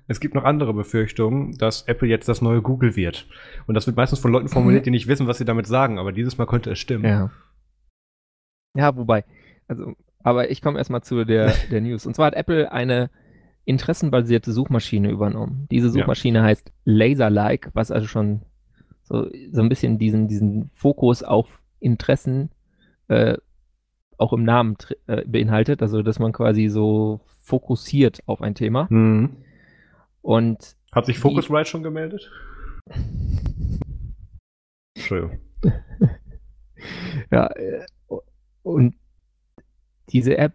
Es gibt noch andere Befürchtungen, dass Apple jetzt das neue Google wird. Und das wird meistens von Leuten formuliert, die nicht wissen, was sie damit sagen, aber dieses Mal könnte es stimmen. Ja. Ja, wobei, also, aber ich komme erstmal zu der, der News. Und zwar hat Apple eine interessenbasierte Suchmaschine übernommen. Diese Suchmaschine ja. heißt Laserlike, was also schon so, so ein bisschen diesen, diesen Fokus auf Interessen äh, auch im Namen äh, beinhaltet, also dass man quasi so fokussiert auf ein Thema. Mhm. Und hat sich Focusrite schon gemeldet? Entschuldigung. ja, äh, und diese App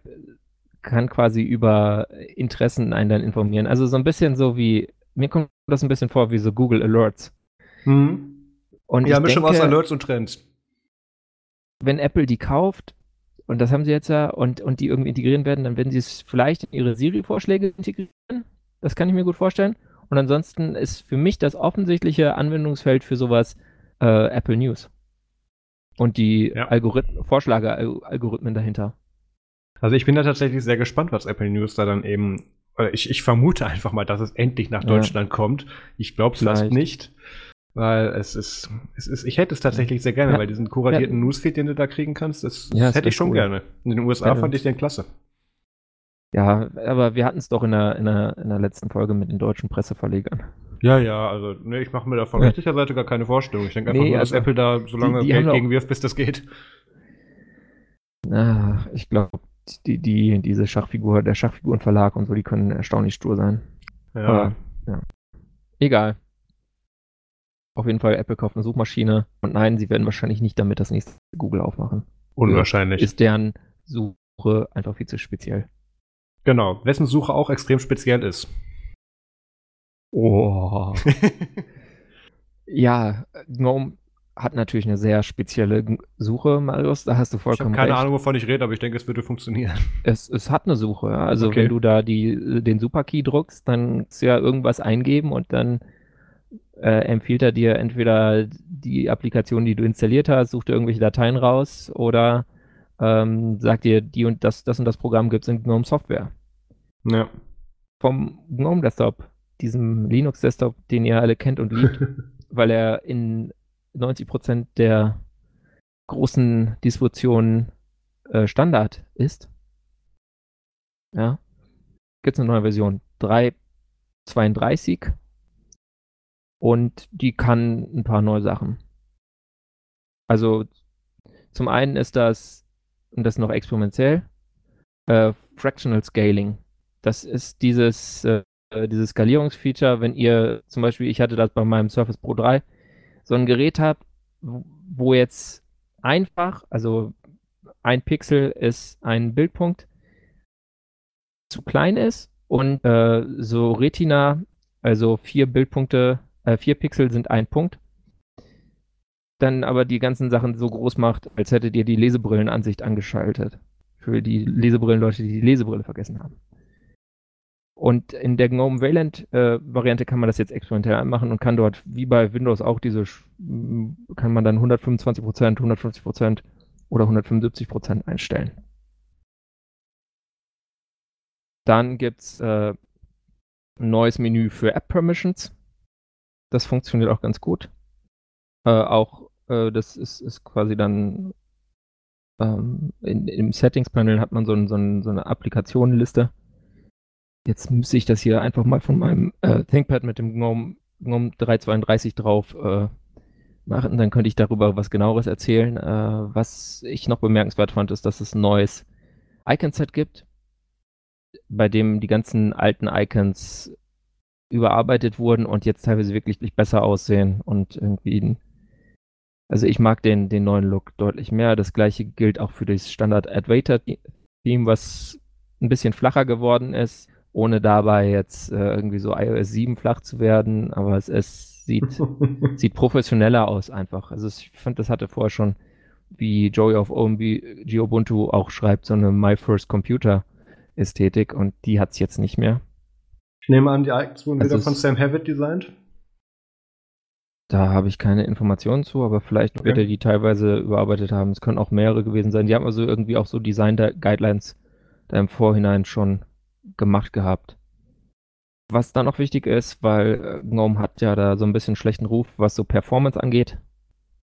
kann quasi über Interessen einen dann informieren. Also so ein bisschen so wie, mir kommt das ein bisschen vor wie so Google Alerts. Mhm. Und ja, Mischung aus Alerts und Trends. Wenn Apple die kauft, und das haben sie jetzt ja, und, und die irgendwie integrieren werden, dann werden sie es vielleicht in ihre Siri-Vorschläge integrieren. Das kann ich mir gut vorstellen. Und ansonsten ist für mich das offensichtliche Anwendungsfeld für sowas äh, Apple News. Und die ja. Algorithmen, Vorschlage-Algorithmen dahinter. Also ich bin da tatsächlich sehr gespannt, was Apple News da dann eben. Ich, ich vermute einfach mal, dass es endlich nach Deutschland ja. kommt. Ich glaube es fast nicht. Weil es ist, es ist, ich hätte es tatsächlich sehr gerne, ja. weil diesen kuratierten. Newsfeed, den du da kriegen kannst, das, das hätte ich schon cool. gerne. In den USA fand ich den klasse. Ja, aber wir hatten es doch in der, in, der, in der letzten Folge mit den deutschen Presseverlegern. Ja, ja, also ne, ich mache mir da von ja. rechtlicher Seite gar keine Vorstellung. Ich denke einfach nee, nur, dass also, Apple da so lange die, die Geld gegenwirft, bis das geht. Na, ich glaube, die, die, diese Schachfigur, der Schachfigurenverlag und so, die können erstaunlich stur sein. Ja. Aber, ja. Egal. Auf jeden Fall, Apple kauft eine Suchmaschine. Und nein, sie werden wahrscheinlich nicht damit das nächste Google aufmachen. Unwahrscheinlich. Ist deren Suche einfach viel zu speziell. Genau, wessen Suche auch extrem speziell ist. Oh. ja, GNOME hat natürlich eine sehr spezielle Suche, Marius, da hast du vollkommen ich habe keine recht. Ahnung, wovon ich rede, aber ich denke, es würde funktionieren. Es, es hat eine Suche, ja. also okay. wenn du da die, den Superkey druckst, dann kannst du ja irgendwas eingeben und dann äh, empfiehlt er dir entweder die Applikation, die du installiert hast, sucht dir irgendwelche Dateien raus oder ähm, sagt dir, die und das, das und das Programm gibt es in GNOME Software. Ja. Vom GNOME Desktop, diesem Linux Desktop, den ihr alle kennt und liebt, weil er in 90% der großen Distributionen äh, Standard ist. Ja. Gibt es eine neue Version 3.32 und die kann ein paar neue Sachen. Also zum einen ist das, und das noch experimentell, äh, Fractional Scaling. Das ist dieses, äh, dieses Skalierungsfeature, wenn ihr zum Beispiel, ich hatte das bei meinem Surface Pro 3, so ein Gerät habt, wo jetzt einfach, also ein Pixel ist ein Bildpunkt, zu klein ist und äh, so Retina, also vier Bildpunkte äh, 4 Pixel sind ein Punkt. Dann aber die ganzen Sachen so groß macht, als hättet ihr die Lesebrillenansicht angeschaltet. Für die Lesebrillenleute, die die Lesebrille vergessen haben. Und in der GNOME Wayland-Variante äh, kann man das jetzt experimentell anmachen und kann dort, wie bei Windows auch, diese, kann man dann 125%, 150% oder 175% einstellen. Dann gibt es äh, ein neues Menü für App Permissions. Das funktioniert auch ganz gut. Äh, auch äh, das ist, ist quasi dann ähm, in, im Settings-Panel hat man so, ein, so, ein, so eine Applikationenliste. Jetzt müsste ich das hier einfach mal von meinem äh, ThinkPad mit dem GNOME, GNOME 332 drauf äh, machen. Dann könnte ich darüber was genaueres erzählen. Äh, was ich noch bemerkenswert fand, ist, dass es ein neues Icon-Set gibt, bei dem die ganzen alten Icons überarbeitet wurden und jetzt teilweise wirklich besser aussehen und irgendwie. Also ich mag den, den neuen Look deutlich mehr. Das gleiche gilt auch für das Standard Advaita Theme, was ein bisschen flacher geworden ist, ohne dabei jetzt äh, irgendwie so iOS 7 flach zu werden, aber es, es sieht, sieht professioneller aus einfach. Also ich fand, das hatte vorher schon, wie Joey of OMB Ubuntu auch schreibt, so eine My First Computer Ästhetik und die hat es jetzt nicht mehr. Ich nehme an, die Icons wurden also wieder von Sam Havitt designt. Da habe ich keine Informationen zu, aber vielleicht okay. wird er die teilweise überarbeitet haben. Es können auch mehrere gewesen sein. Die haben also irgendwie auch so Design-Guidelines da im Vorhinein schon gemacht gehabt. Was dann noch wichtig ist, weil äh, GNOME hat ja da so ein bisschen schlechten Ruf, was so Performance angeht.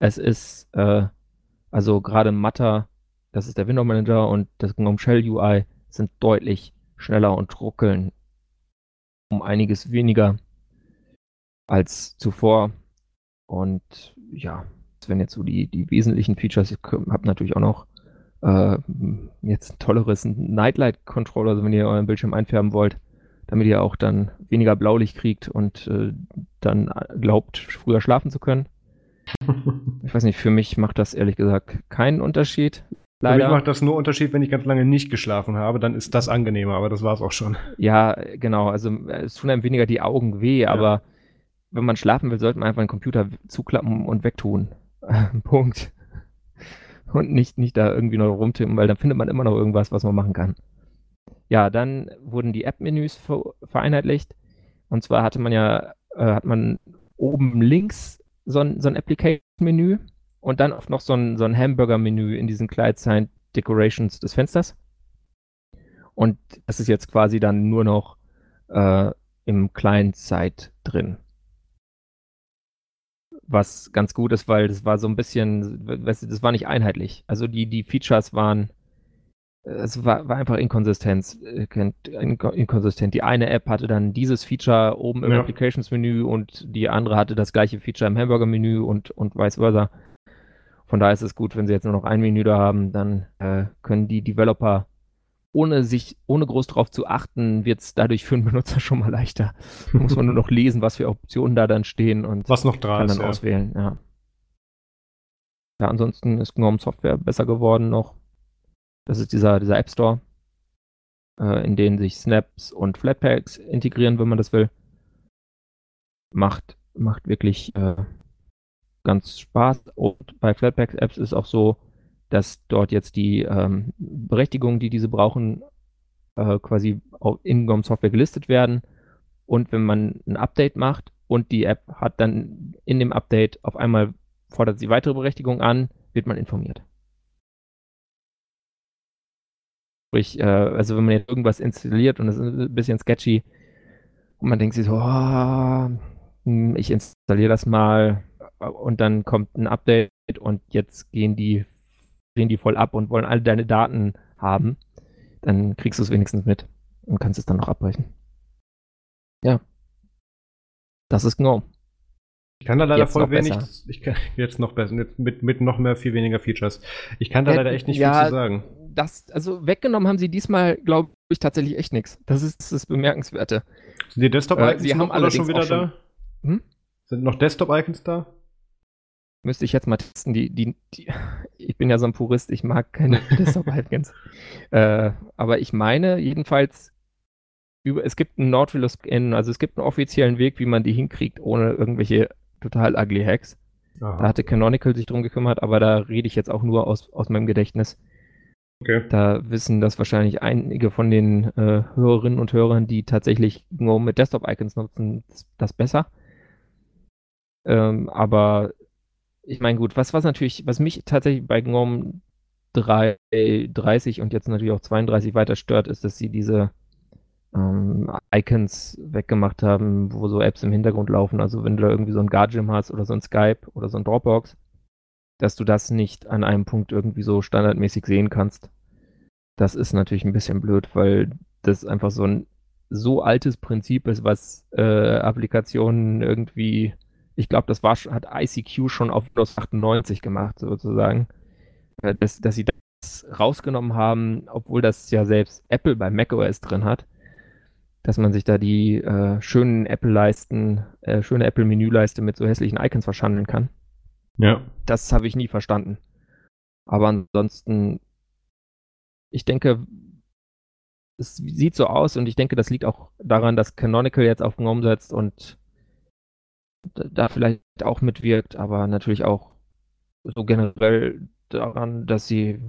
Es ist, äh, also gerade Matter, das ist der Window Manager und das GNOME Shell UI sind deutlich schneller und ruckeln um einiges weniger als zuvor. Und ja, das wären jetzt so die, die wesentlichen Features. Ich habe natürlich auch noch äh, jetzt ein tolleres Nightlight Controller, also wenn ihr euren Bildschirm einfärben wollt, damit ihr auch dann weniger Blaulicht kriegt und äh, dann glaubt, früher schlafen zu können. ich weiß nicht, für mich macht das ehrlich gesagt keinen Unterschied. Leider. Für mich macht das nur Unterschied, wenn ich ganz lange nicht geschlafen habe, dann ist das angenehmer, aber das war es auch schon. Ja, genau. Also es tun einem weniger die Augen weh, ja. aber wenn man schlafen will, sollte man einfach den Computer zuklappen und wegtun. Punkt. Und nicht, nicht da irgendwie noch rumtippen, weil dann findet man immer noch irgendwas, was man machen kann. Ja, dann wurden die App-Menüs vereinheitlicht. Und zwar hatte man ja, äh, hat man oben links so ein, so ein Application-Menü und dann auch noch so ein, so ein Hamburger-Menü in diesen Client-Side Decorations des Fensters. Und das ist jetzt quasi dann nur noch äh, im Client-Side drin was ganz gut ist, weil das war so ein bisschen, das war nicht einheitlich. Also die, die Features waren, es war, war einfach Inkonsistenz, äh, inkonsistent. Die eine App hatte dann dieses Feature oben im ja. Applications-Menü und die andere hatte das gleiche Feature im Hamburger-Menü und, und vice versa. Von daher ist es gut, wenn sie jetzt nur noch ein Menü da haben, dann äh, können die Developer ohne sich, ohne groß drauf zu achten, wird es dadurch für den Benutzer schon mal leichter. Da muss man nur noch lesen, was für Optionen da dann stehen und was noch dran kann dann ja. auswählen, ja. Ja, ansonsten ist GNOME Software besser geworden noch. Das ist dieser, dieser App Store, äh, in den sich Snaps und Flatpaks integrieren, wenn man das will. Macht, macht wirklich äh, ganz Spaß. Und bei Flatpak-Apps ist auch so, dass dort jetzt die ähm, Berechtigungen, die diese brauchen, äh, quasi in GOM Software gelistet werden. Und wenn man ein Update macht und die App hat dann in dem Update auf einmal fordert sie weitere Berechtigungen an, wird man informiert. Sprich, äh, also wenn man jetzt irgendwas installiert und es ist ein bisschen sketchy und man denkt sich so, oh, ich installiere das mal und dann kommt ein Update und jetzt gehen die drehen die voll ab und wollen alle deine Daten haben, dann kriegst du es wenigstens mit und kannst es dann noch abbrechen. Ja. Das ist GNOME. Ich kann da leider jetzt voll wenig, besser. ich kann jetzt noch besser, mit, mit noch mehr, viel weniger Features. Ich kann da ja, leider echt nicht ja, viel zu sagen. Das, also weggenommen haben sie diesmal, glaube ich, tatsächlich echt nichts. Das ist das Bemerkenswerte. Sind die Desktop-Icons äh, alle schon wieder schon, da? Hm? Sind noch Desktop-Icons da? Müsste ich jetzt mal testen. Die, die, die, ich bin ja so ein Purist, ich mag keine Desktop-Icons. äh, aber ich meine jedenfalls, über, es gibt ein Nautilus-In, also es gibt einen offiziellen Weg, wie man die hinkriegt, ohne irgendwelche total ugly Hacks. Aha. Da hatte Canonical sich drum gekümmert, aber da rede ich jetzt auch nur aus, aus meinem Gedächtnis. Okay. Da wissen das wahrscheinlich einige von den äh, Hörerinnen und Hörern, die tatsächlich nur mit Desktop-Icons nutzen, das, das besser. Ähm, aber ich meine, gut, was, was natürlich, was mich tatsächlich bei GNOME 3, 30 und jetzt natürlich auch 32 weiter stört, ist, dass sie diese ähm, Icons weggemacht haben, wo so Apps im Hintergrund laufen. Also wenn du da irgendwie so ein Guardian hast oder so ein Skype oder so ein Dropbox, dass du das nicht an einem Punkt irgendwie so standardmäßig sehen kannst. Das ist natürlich ein bisschen blöd, weil das einfach so ein so altes Prinzip ist, was äh, Applikationen irgendwie ich glaube, das war hat ICQ schon auf Windows 98 gemacht, sozusagen. Äh, dass, dass sie das rausgenommen haben, obwohl das ja selbst Apple bei macOS drin hat, dass man sich da die äh, schönen Apple-Leisten, äh, schöne Apple-Menüleiste mit so hässlichen Icons verschandeln kann. Ja. Das habe ich nie verstanden. Aber ansonsten, ich denke, es sieht so aus und ich denke, das liegt auch daran, dass Canonical jetzt auf GNOME setzt und da vielleicht auch mitwirkt, aber natürlich auch so generell daran, dass sie,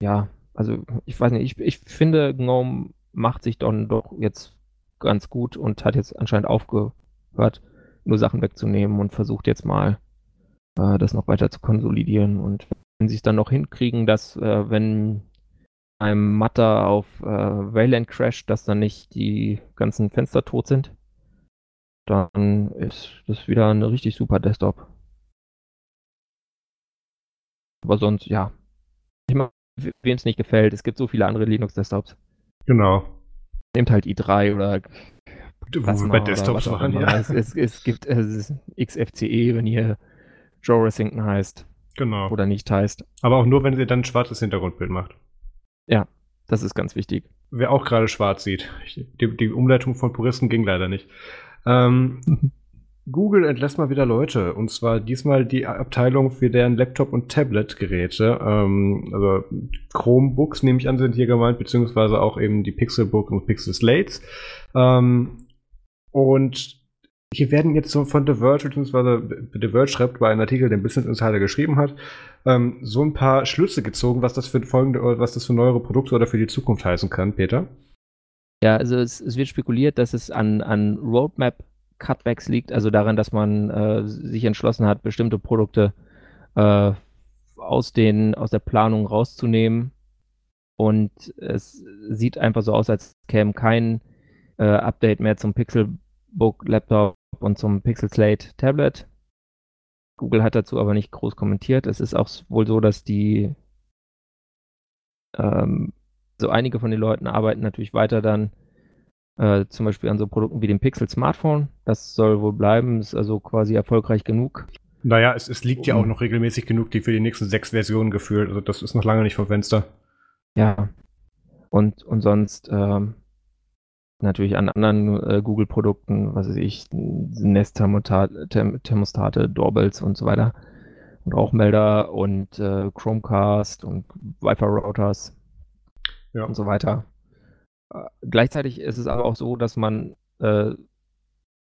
ja, also ich weiß nicht, ich, ich finde, GNOME macht sich dann doch jetzt ganz gut und hat jetzt anscheinend aufgehört, nur Sachen wegzunehmen und versucht jetzt mal, äh, das noch weiter zu konsolidieren. Und wenn sie es dann noch hinkriegen, dass, äh, wenn einem Matter auf äh, Wayland crasht, dass dann nicht die ganzen Fenster tot sind, dann ist das wieder ein richtig super Desktop. Aber sonst, ja. Ich meine, wem es nicht gefällt, es gibt so viele andere Linux-Desktops. Genau. Nehmt halt i3 oder wo wir bei Desktops waren, ja. Es, es, es gibt es XFCE, wenn ihr Joe Ressington heißt. Genau. Oder nicht heißt. Aber auch nur, wenn ihr dann ein schwarzes Hintergrundbild macht. Ja. Das ist ganz wichtig. Wer auch gerade schwarz sieht. Die, die, Umleitung von Puristen ging leider nicht. Ähm, Google entlässt mal wieder Leute. Und zwar diesmal die Abteilung für deren Laptop- und Tablet-Geräte. Ähm, also Chromebooks, nehme ich an, sind hier gemeint, beziehungsweise auch eben die Pixelbook und Pixel Slates. Ähm, und hier werden jetzt so von The Verge, beziehungsweise The Verge schreibt bei einem Artikel, den Business Insider geschrieben hat, ähm, so ein paar Schlüsse gezogen, was das für folgende, was das für neuere Produkte oder für die Zukunft heißen kann, Peter. Ja, also es, es wird spekuliert, dass es an, an Roadmap Cutbacks liegt, also daran, dass man äh, sich entschlossen hat, bestimmte Produkte äh, aus, den, aus der Planung rauszunehmen. Und es sieht einfach so aus, als käme kein äh, Update mehr zum Pixelbook Laptop und zum Pixel Slate Tablet. Google hat dazu aber nicht groß kommentiert. Es ist auch wohl so, dass die ähm, so einige von den Leuten arbeiten natürlich weiter dann äh, zum Beispiel an so Produkten wie dem Pixel Smartphone. Das soll wohl bleiben, ist also quasi erfolgreich genug. Naja, es, es liegt ja auch noch regelmäßig genug, die für die nächsten sechs Versionen gefühlt. Also das ist noch lange nicht vom Fenster. Ja. Und, und sonst ähm, natürlich an anderen äh, Google-Produkten, was weiß ich, Nest-Thermostate, Doorbells und so weiter. Und Rauchmelder und äh, Chromecast und Wi-Fi-Routers ja. und so weiter. Äh, gleichzeitig ist es aber auch so, dass man äh,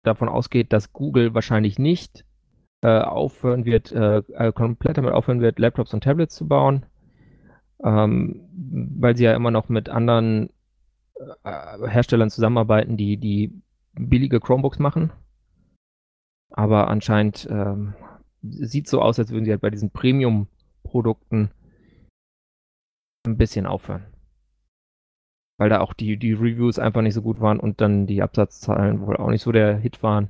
davon ausgeht, dass Google wahrscheinlich nicht äh, aufhören wird, äh, äh, komplett damit aufhören wird, Laptops und Tablets zu bauen, ähm, weil sie ja immer noch mit anderen äh, Herstellern zusammenarbeiten, die, die billige Chromebooks machen. Aber anscheinend ähm, sieht so aus, als würden sie halt bei diesen Premium-Produkten ein bisschen aufhören weil da auch die, die Reviews einfach nicht so gut waren und dann die Absatzzahlen wohl auch nicht so der Hit waren.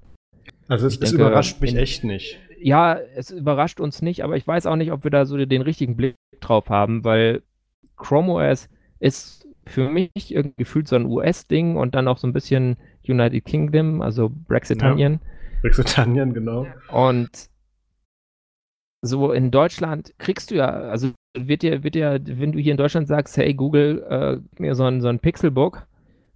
Also es, es überrascht mich in, echt nicht. Ja, es überrascht uns nicht, aber ich weiß auch nicht, ob wir da so den richtigen Blick drauf haben, weil Chrome OS ist für mich irgendwie gefühlt so ein US-Ding und dann auch so ein bisschen United Kingdom, also Brexitanien. Ja, Brexitanien, genau. Und so in Deutschland kriegst du ja, also wird dir, wird dir, wenn du hier in Deutschland sagst, hey Google, äh, gib mir so ein, so ein Pixelbook,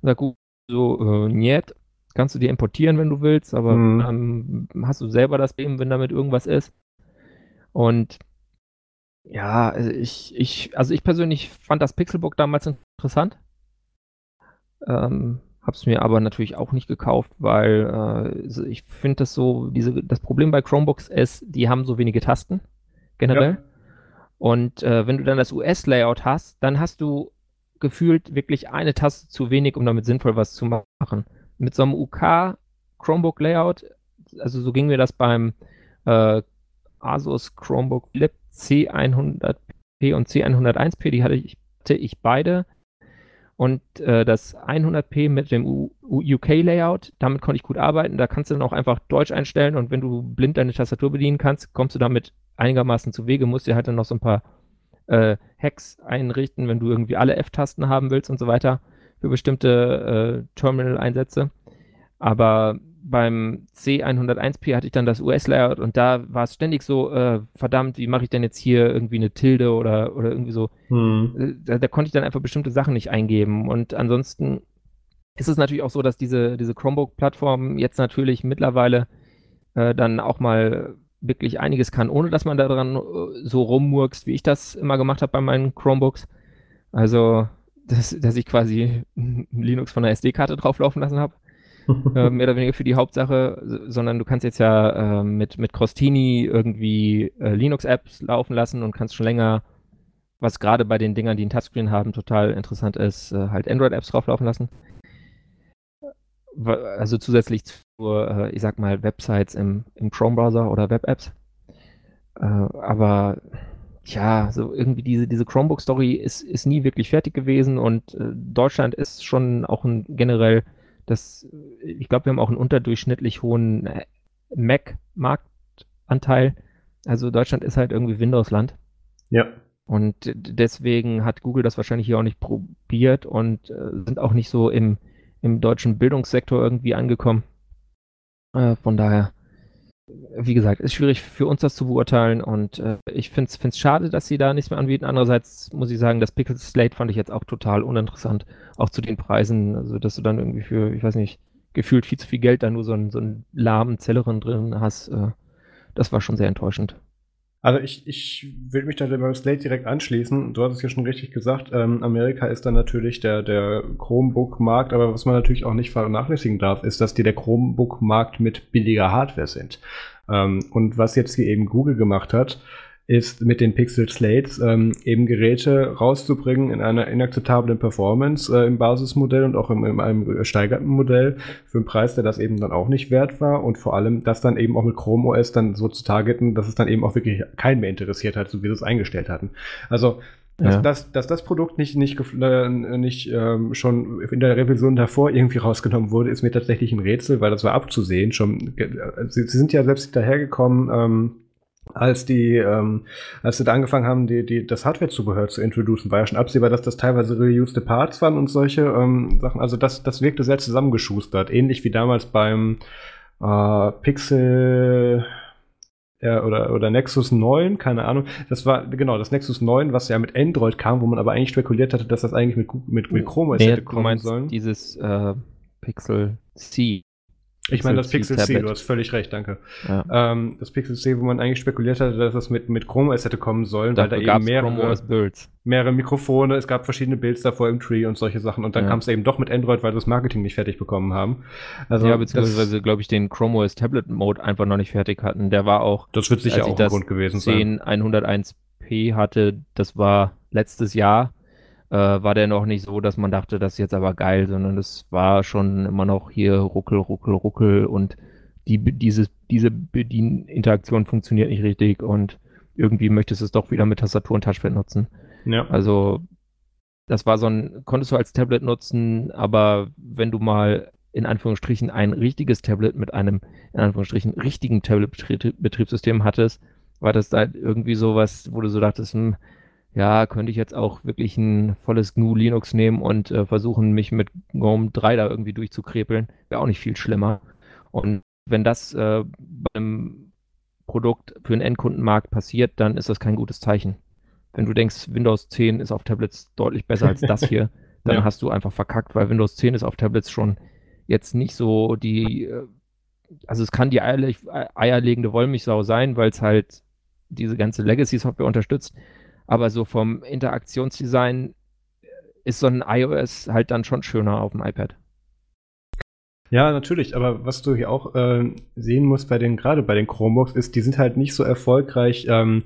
sagt Google so, äh, niet, kannst du dir importieren, wenn du willst, aber mhm. ähm, hast du selber das Problem, wenn damit irgendwas ist. Und ja, also ich, ich, also ich persönlich fand das Pixelbook damals interessant. Ähm, hab's mir aber natürlich auch nicht gekauft, weil äh, ich finde das so, diese, das Problem bei Chromebooks ist, die haben so wenige Tasten, generell. Ja. Und äh, wenn du dann das US-Layout hast, dann hast du gefühlt wirklich eine Taste zu wenig, um damit sinnvoll was zu machen. Mit so einem UK Chromebook Layout, also so ging mir das beim äh, Asus Chromebook Flip C100p und C101p, die hatte ich, hatte ich beide. Und äh, das 100p mit dem UK-Layout, damit konnte ich gut arbeiten. Da kannst du dann auch einfach Deutsch einstellen und wenn du blind deine Tastatur bedienen kannst, kommst du damit einigermaßen zu Wege, musst dir halt dann noch so ein paar äh, Hacks einrichten, wenn du irgendwie alle F-Tasten haben willst und so weiter für bestimmte äh, Terminal-Einsätze. Aber beim C101p hatte ich dann das US-Layout und da war es ständig so, äh, verdammt, wie mache ich denn jetzt hier irgendwie eine Tilde oder, oder irgendwie so. Hm. Äh, da, da, konnte ich dann einfach bestimmte Sachen nicht eingeben. Und ansonsten ist es natürlich auch so, dass diese, diese Chromebook-Plattform jetzt natürlich mittlerweile äh, dann auch mal wirklich einiges kann, ohne dass man daran äh, so rummurkst, wie ich das immer gemacht habe bei meinen Chromebooks. Also, dass, dass ich quasi Linux von der SD-Karte drauflaufen lassen habe äh, mehr oder weniger für die Hauptsache, sondern du kannst jetzt ja äh, mit, mit Crostini irgendwie äh, Linux-Apps laufen lassen und kannst schon länger, was gerade bei den Dingern, die ein Touchscreen haben, total interessant ist, äh, halt Android-Apps drauflaufen lassen. Also zusätzlich zu, äh, ich sag mal, Websites im, im Chrome-Browser oder Web-Apps. Äh, aber ja, so irgendwie diese, diese Chromebook-Story ist, ist nie wirklich fertig gewesen und Deutschland ist schon auch ein generell das, ich glaube, wir haben auch einen unterdurchschnittlich hohen äh, Mac-Marktanteil. Also Deutschland ist halt irgendwie Windows-Land. Ja. Und deswegen hat Google das wahrscheinlich hier auch nicht probiert und äh, sind auch nicht so im, im deutschen Bildungssektor irgendwie angekommen. Äh, von daher, wie gesagt, ist schwierig für uns das zu beurteilen und äh, ich finde es schade, dass sie da nichts mehr anbieten. Andererseits muss ich sagen, das Pixel Slate fand ich jetzt auch total uninteressant, auch zu den Preisen, also dass du dann irgendwie für, ich weiß nicht, gefühlt viel zu viel Geld da nur so einen, so einen lahmen Zellerin drin hast. Äh, das war schon sehr enttäuschend. Also ich, ich will mich da beim Slate direkt anschließen. Du hast es ja schon richtig gesagt. Ähm, Amerika ist dann natürlich der, der Chromebook-Markt, aber was man natürlich auch nicht vernachlässigen darf, ist, dass die der Chromebook-Markt mit billiger Hardware sind. Ähm, und was jetzt hier eben Google gemacht hat, ist mit den Pixel Slates ähm, eben Geräte rauszubringen in einer inakzeptablen Performance äh, im Basismodell und auch im, in einem gesteigerten Modell für einen Preis, der das eben dann auch nicht wert war und vor allem das dann eben auch mit Chrome OS dann so zu targeten, dass es dann eben auch wirklich keinen mehr interessiert hat, so wie sie es eingestellt hatten. Also dass, ja. dass, dass das Produkt nicht, nicht, äh, nicht ähm, schon in der Revision davor irgendwie rausgenommen wurde, ist mir tatsächlich ein Rätsel, weil das war abzusehen. Schon, äh, sie, sie sind ja selbst dahergekommen, ähm, als die, ähm, als sie da angefangen haben, die, die, das Hardware-Zubehör zu introducen, war ja schon absehbar, dass das teilweise reused Parts waren und solche ähm, Sachen. Also das, das wirkte sehr zusammengeschustert, ähnlich wie damals beim äh, Pixel äh, oder, oder Nexus 9, keine Ahnung. Das war, genau, das Nexus 9, was ja mit Android kam, wo man aber eigentlich spekuliert hatte, dass das eigentlich mit, mit, mit Chrome nee, hätte kommen sollen. Dieses äh, Pixel C ich meine, das Pixel C, du hast völlig recht, danke. Ja. Ähm, das Pixel C, wo man eigentlich spekuliert hatte, dass das mit, mit Chrome OS hätte kommen sollen, Dafür weil da eben mehrere, mehrere Mikrofone, es gab verschiedene Builds davor im Tree und solche Sachen. Und dann ja. kam es eben doch mit Android, weil sie das Marketing nicht fertig bekommen haben. Also, ja, beziehungsweise, glaube ich, den Chrome OS Tablet Mode einfach noch nicht fertig hatten. Der war auch. Das wird sicher auch ein Grund gewesen 10 sein. 101p hatte, das war letztes Jahr äh, war der noch nicht so, dass man dachte, das ist jetzt aber geil, sondern es war schon immer noch hier ruckel, ruckel, ruckel und die, diese, diese Bedieninteraktion funktioniert nicht richtig und irgendwie möchtest du es doch wieder mit Tastatur und Touchpad nutzen. Ja. Also das war so ein, konntest du als Tablet nutzen, aber wenn du mal in Anführungsstrichen ein richtiges Tablet mit einem, in Anführungsstrichen, richtigen Tablet-Betriebssystem hattest, war das da irgendwie sowas, wo du so dachtest, hm, ja, könnte ich jetzt auch wirklich ein volles GNU Linux nehmen und äh, versuchen, mich mit GNOME 3 da irgendwie durchzukrepeln. Wäre auch nicht viel schlimmer. Und wenn das äh, beim Produkt für den Endkundenmarkt passiert, dann ist das kein gutes Zeichen. Wenn du denkst, Windows 10 ist auf Tablets deutlich besser als das hier, dann ja. hast du einfach verkackt, weil Windows 10 ist auf Tablets schon jetzt nicht so die, äh, also es kann die eierlegende Wollmilchsau sein, weil es halt diese ganze Legacy-Software unterstützt. Aber so vom Interaktionsdesign ist so ein iOS halt dann schon schöner auf dem iPad. Ja, natürlich, aber was du hier auch äh, sehen musst bei den, gerade bei den Chromebooks, ist, die sind halt nicht so erfolgreich, ähm,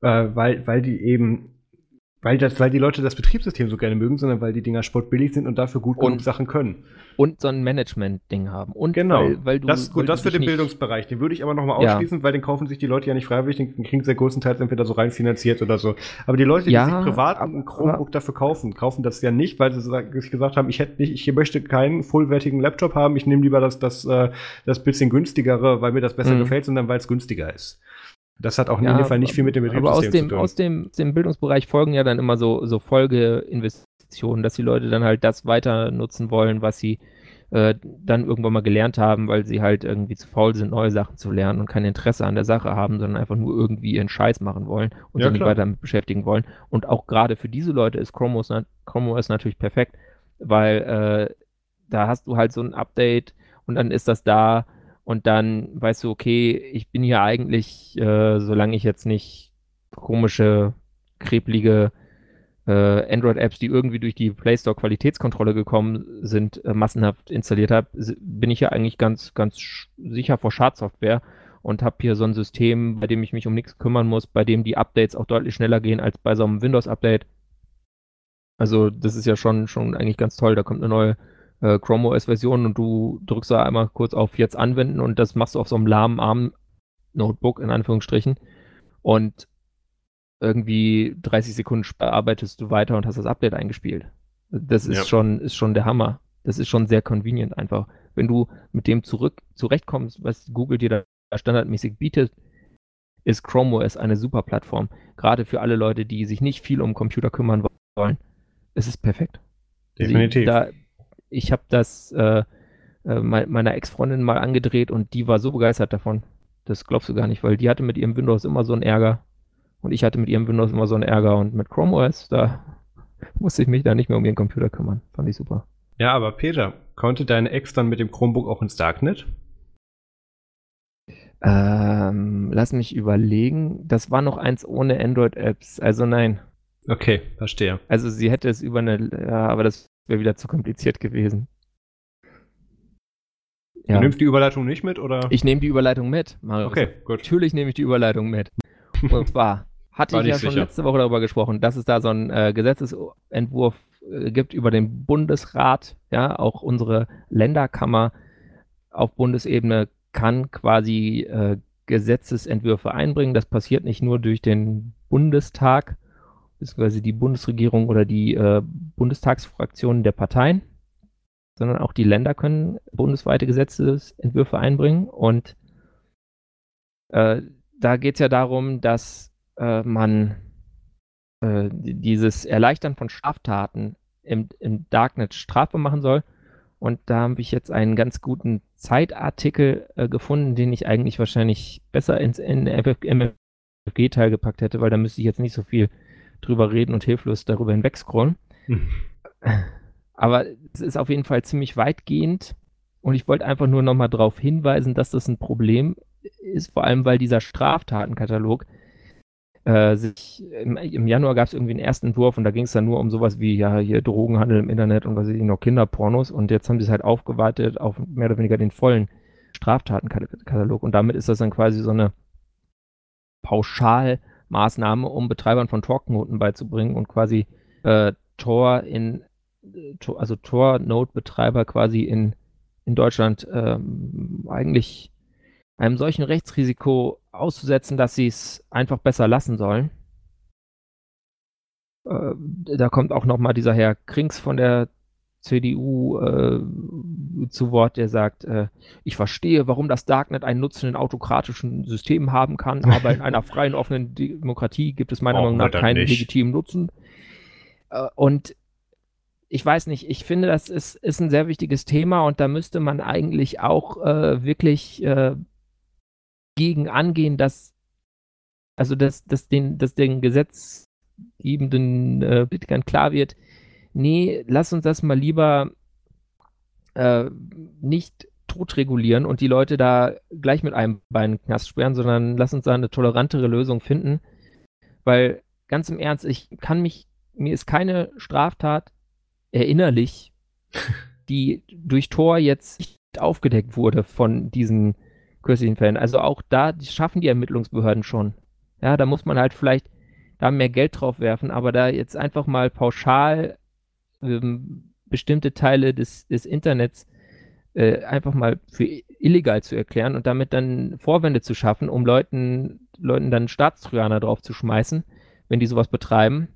äh, weil, weil die eben weil, das, weil die Leute das Betriebssystem so gerne mögen, sondern weil die Dinger sportbillig sind und dafür gut und, Sachen können. Und so ein Management-Ding haben. Und genau. Weil, weil du, das, gut, das für den Bildungsbereich. Den würde ich aber nochmal ausschließen, ja. weil den kaufen sich die Leute ja nicht freiwillig, den kriegen sie ja größtenteils entweder so rein finanziert oder so. Aber die Leute, die ja, sich privat aber, ein Chromebook dafür kaufen, kaufen das ja nicht, weil sie sich gesagt haben, ich hätte nicht, ich möchte keinen vollwertigen Laptop haben, ich nehme lieber das, das, äh, das bisschen günstigere, weil mir das besser mhm. gefällt, sondern weil es günstiger ist. Das hat auch ja, in jedem Fall nicht viel mit dem Betriebssystem aber aus dem, zu tun. Aus dem, dem Bildungsbereich folgen ja dann immer so, so Folgeinvestitionen, dass die Leute dann halt das weiter nutzen wollen, was sie äh, dann irgendwann mal gelernt haben, weil sie halt irgendwie zu faul sind, neue Sachen zu lernen und kein Interesse an der Sache haben, sondern einfach nur irgendwie ihren Scheiß machen wollen und ja, sich nicht weiter damit beschäftigen wollen. Und auch gerade für diese Leute ist Chrome OS, Chrome OS natürlich perfekt, weil äh, da hast du halt so ein Update und dann ist das da und dann weißt du, okay, ich bin hier eigentlich, äh, solange ich jetzt nicht komische, kreplige äh, Android-Apps, die irgendwie durch die Play Store Qualitätskontrolle gekommen sind, äh, massenhaft installiert habe, bin ich ja eigentlich ganz, ganz sicher vor Schadsoftware und habe hier so ein System, bei dem ich mich um nichts kümmern muss, bei dem die Updates auch deutlich schneller gehen als bei so einem Windows-Update. Also das ist ja schon, schon eigentlich ganz toll. Da kommt eine neue äh, Chrome OS-Version und du drückst da einmal kurz auf Jetzt anwenden und das machst du auf so einem lahmen ARM-Notebook in Anführungsstrichen. Und irgendwie 30 Sekunden arbeitest du weiter und hast das Update eingespielt. Das ist ja. schon, ist schon der Hammer. Das ist schon sehr convenient einfach. Wenn du mit dem zurück zurechtkommst, was Google dir da standardmäßig bietet, ist Chrome OS eine super Plattform. Gerade für alle Leute, die sich nicht viel um Computer kümmern wollen. Es ist perfekt. Definitiv. Sie, da, ich habe das äh, äh, meiner Ex-Freundin mal angedreht und die war so begeistert davon. Das glaubst du gar nicht, weil die hatte mit ihrem Windows immer so einen Ärger. Und ich hatte mit ihrem Windows immer so einen Ärger. Und mit Chrome OS, da musste ich mich da nicht mehr um ihren Computer kümmern. Fand ich super. Ja, aber Peter, konnte deine Ex dann mit dem Chromebook auch ins Darknet? Ähm, lass mich überlegen. Das war noch eins ohne Android-Apps. Also nein. Okay, verstehe. Also sie hätte es über eine, ja, aber das wäre wieder zu kompliziert gewesen. Ja. Du nimmst die Überleitung nicht mit, oder? Ich nehme die Überleitung mit, Marius. Okay, gut. Natürlich nehme ich die Überleitung mit. Und zwar hatte ich ja schon letzte Woche darüber gesprochen, dass es da so einen äh, Gesetzesentwurf äh, gibt über den Bundesrat. Ja, auch unsere Länderkammer auf Bundesebene kann quasi äh, Gesetzesentwürfe einbringen. Das passiert nicht nur durch den Bundestag, beziehungsweise die Bundesregierung oder die äh, Bundestagsfraktionen der Parteien, sondern auch die Länder können bundesweite Gesetzesentwürfe einbringen. Und äh, da geht es ja darum, dass äh, man äh, dieses Erleichtern von Straftaten im, im Darknet strafbar machen soll. Und da habe ich jetzt einen ganz guten Zeitartikel äh, gefunden, den ich eigentlich wahrscheinlich besser ins MFG-Teil gepackt hätte, weil da müsste ich jetzt nicht so viel drüber reden und hilflos darüber hinweg scrollen. Hm. Aber es ist auf jeden Fall ziemlich weitgehend. Und ich wollte einfach nur nochmal darauf hinweisen, dass das ein Problem ist, vor allem weil dieser Straftatenkatalog äh, sich im, im Januar gab es irgendwie einen ersten Entwurf und da ging es dann nur um sowas wie ja hier Drogenhandel im Internet und was weiß ich noch Kinderpornos und jetzt haben sie es halt aufgeweitet auf mehr oder weniger den vollen Straftatenkatalog und damit ist das dann quasi so eine Pauschalmaßnahme, um Betreibern von Tor-Knoten beizubringen und quasi äh, Tor in also Tor-Node-Betreiber quasi in, in Deutschland ähm, eigentlich einem solchen Rechtsrisiko auszusetzen, dass sie es einfach besser lassen sollen. Äh, da kommt auch nochmal dieser Herr Krings von der CDU äh, zu Wort, der sagt, äh, ich verstehe, warum das Darknet einen Nutzen in autokratischen Systemen haben kann, aber in einer freien, offenen Demokratie gibt es meiner Meinung nach keinen nicht. legitimen Nutzen. Äh, und ich weiß nicht, ich finde, das ist, ist ein sehr wichtiges Thema und da müsste man eigentlich auch äh, wirklich äh, gegen angehen, dass also dass, dass den, dass den gesetzgebenden äh, Politikern klar wird, nee, lass uns das mal lieber äh, nicht tot regulieren und die Leute da gleich mit einem Bein Knast sperren, sondern lass uns da eine tolerantere Lösung finden. Weil ganz im Ernst, ich kann mich, mir ist keine Straftat erinnerlich, die durch Tor jetzt nicht aufgedeckt wurde von diesen kürzlichen Fällen. Also auch da die schaffen die Ermittlungsbehörden schon. Ja, da muss man halt vielleicht da mehr Geld drauf werfen, aber da jetzt einfach mal pauschal ähm, bestimmte Teile des, des Internets äh, einfach mal für illegal zu erklären und damit dann Vorwände zu schaffen, um Leuten, Leuten dann Staatstrojaner drauf zu schmeißen, wenn die sowas betreiben.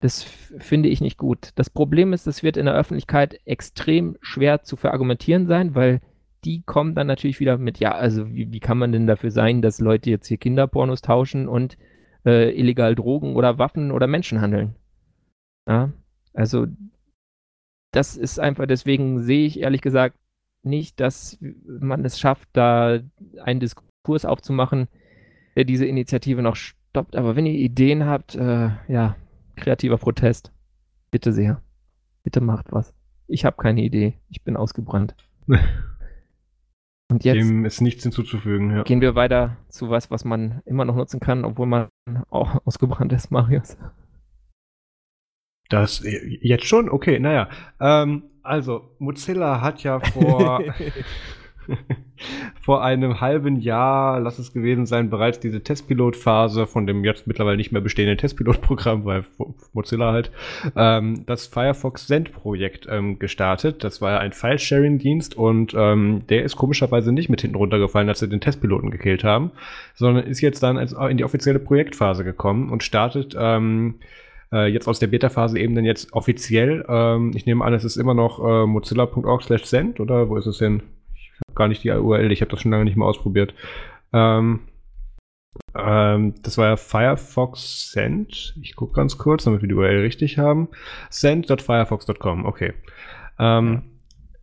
Das finde ich nicht gut. Das Problem ist, das wird in der Öffentlichkeit extrem schwer zu verargumentieren sein, weil die kommen dann natürlich wieder mit, ja, also wie, wie kann man denn dafür sein, dass Leute jetzt hier Kinderpornos tauschen und äh, illegal Drogen oder Waffen oder Menschen handeln? Ja, also das ist einfach, deswegen sehe ich ehrlich gesagt nicht, dass man es schafft, da einen Diskurs aufzumachen, der diese Initiative noch stoppt. Aber wenn ihr Ideen habt, äh, ja, kreativer Protest, bitte sehr. Bitte macht was. Ich habe keine Idee. Ich bin ausgebrannt. Und jetzt Dem ist nichts hinzuzufügen. Ja. Gehen wir weiter zu was, was man immer noch nutzen kann, obwohl man auch ausgebrannt ist, Marius. Das jetzt schon? Okay, naja. Ähm, also, Mozilla hat ja vor vor einem halben Jahr, lass es gewesen sein, bereits diese Testpilotphase von dem jetzt mittlerweile nicht mehr bestehenden Testpilotprogramm, weil Mozilla halt, ähm, das Firefox Send Projekt ähm, gestartet. Das war ja ein File-Sharing-Dienst und ähm, der ist komischerweise nicht mit hinten runtergefallen, als sie den Testpiloten gekillt haben, sondern ist jetzt dann in die offizielle Projektphase gekommen und startet ähm, äh, jetzt aus der Beta-Phase eben dann jetzt offiziell. Ähm, ich nehme an, es ist immer noch äh, mozilla.org slash send oder wo ist es denn? gar nicht die URL, ich habe das schon lange nicht mehr ausprobiert. Ähm, ähm, das war ja Firefox Send. Ich gucke ganz kurz, damit wir die URL richtig haben. Send.firefox.com, okay. Ähm,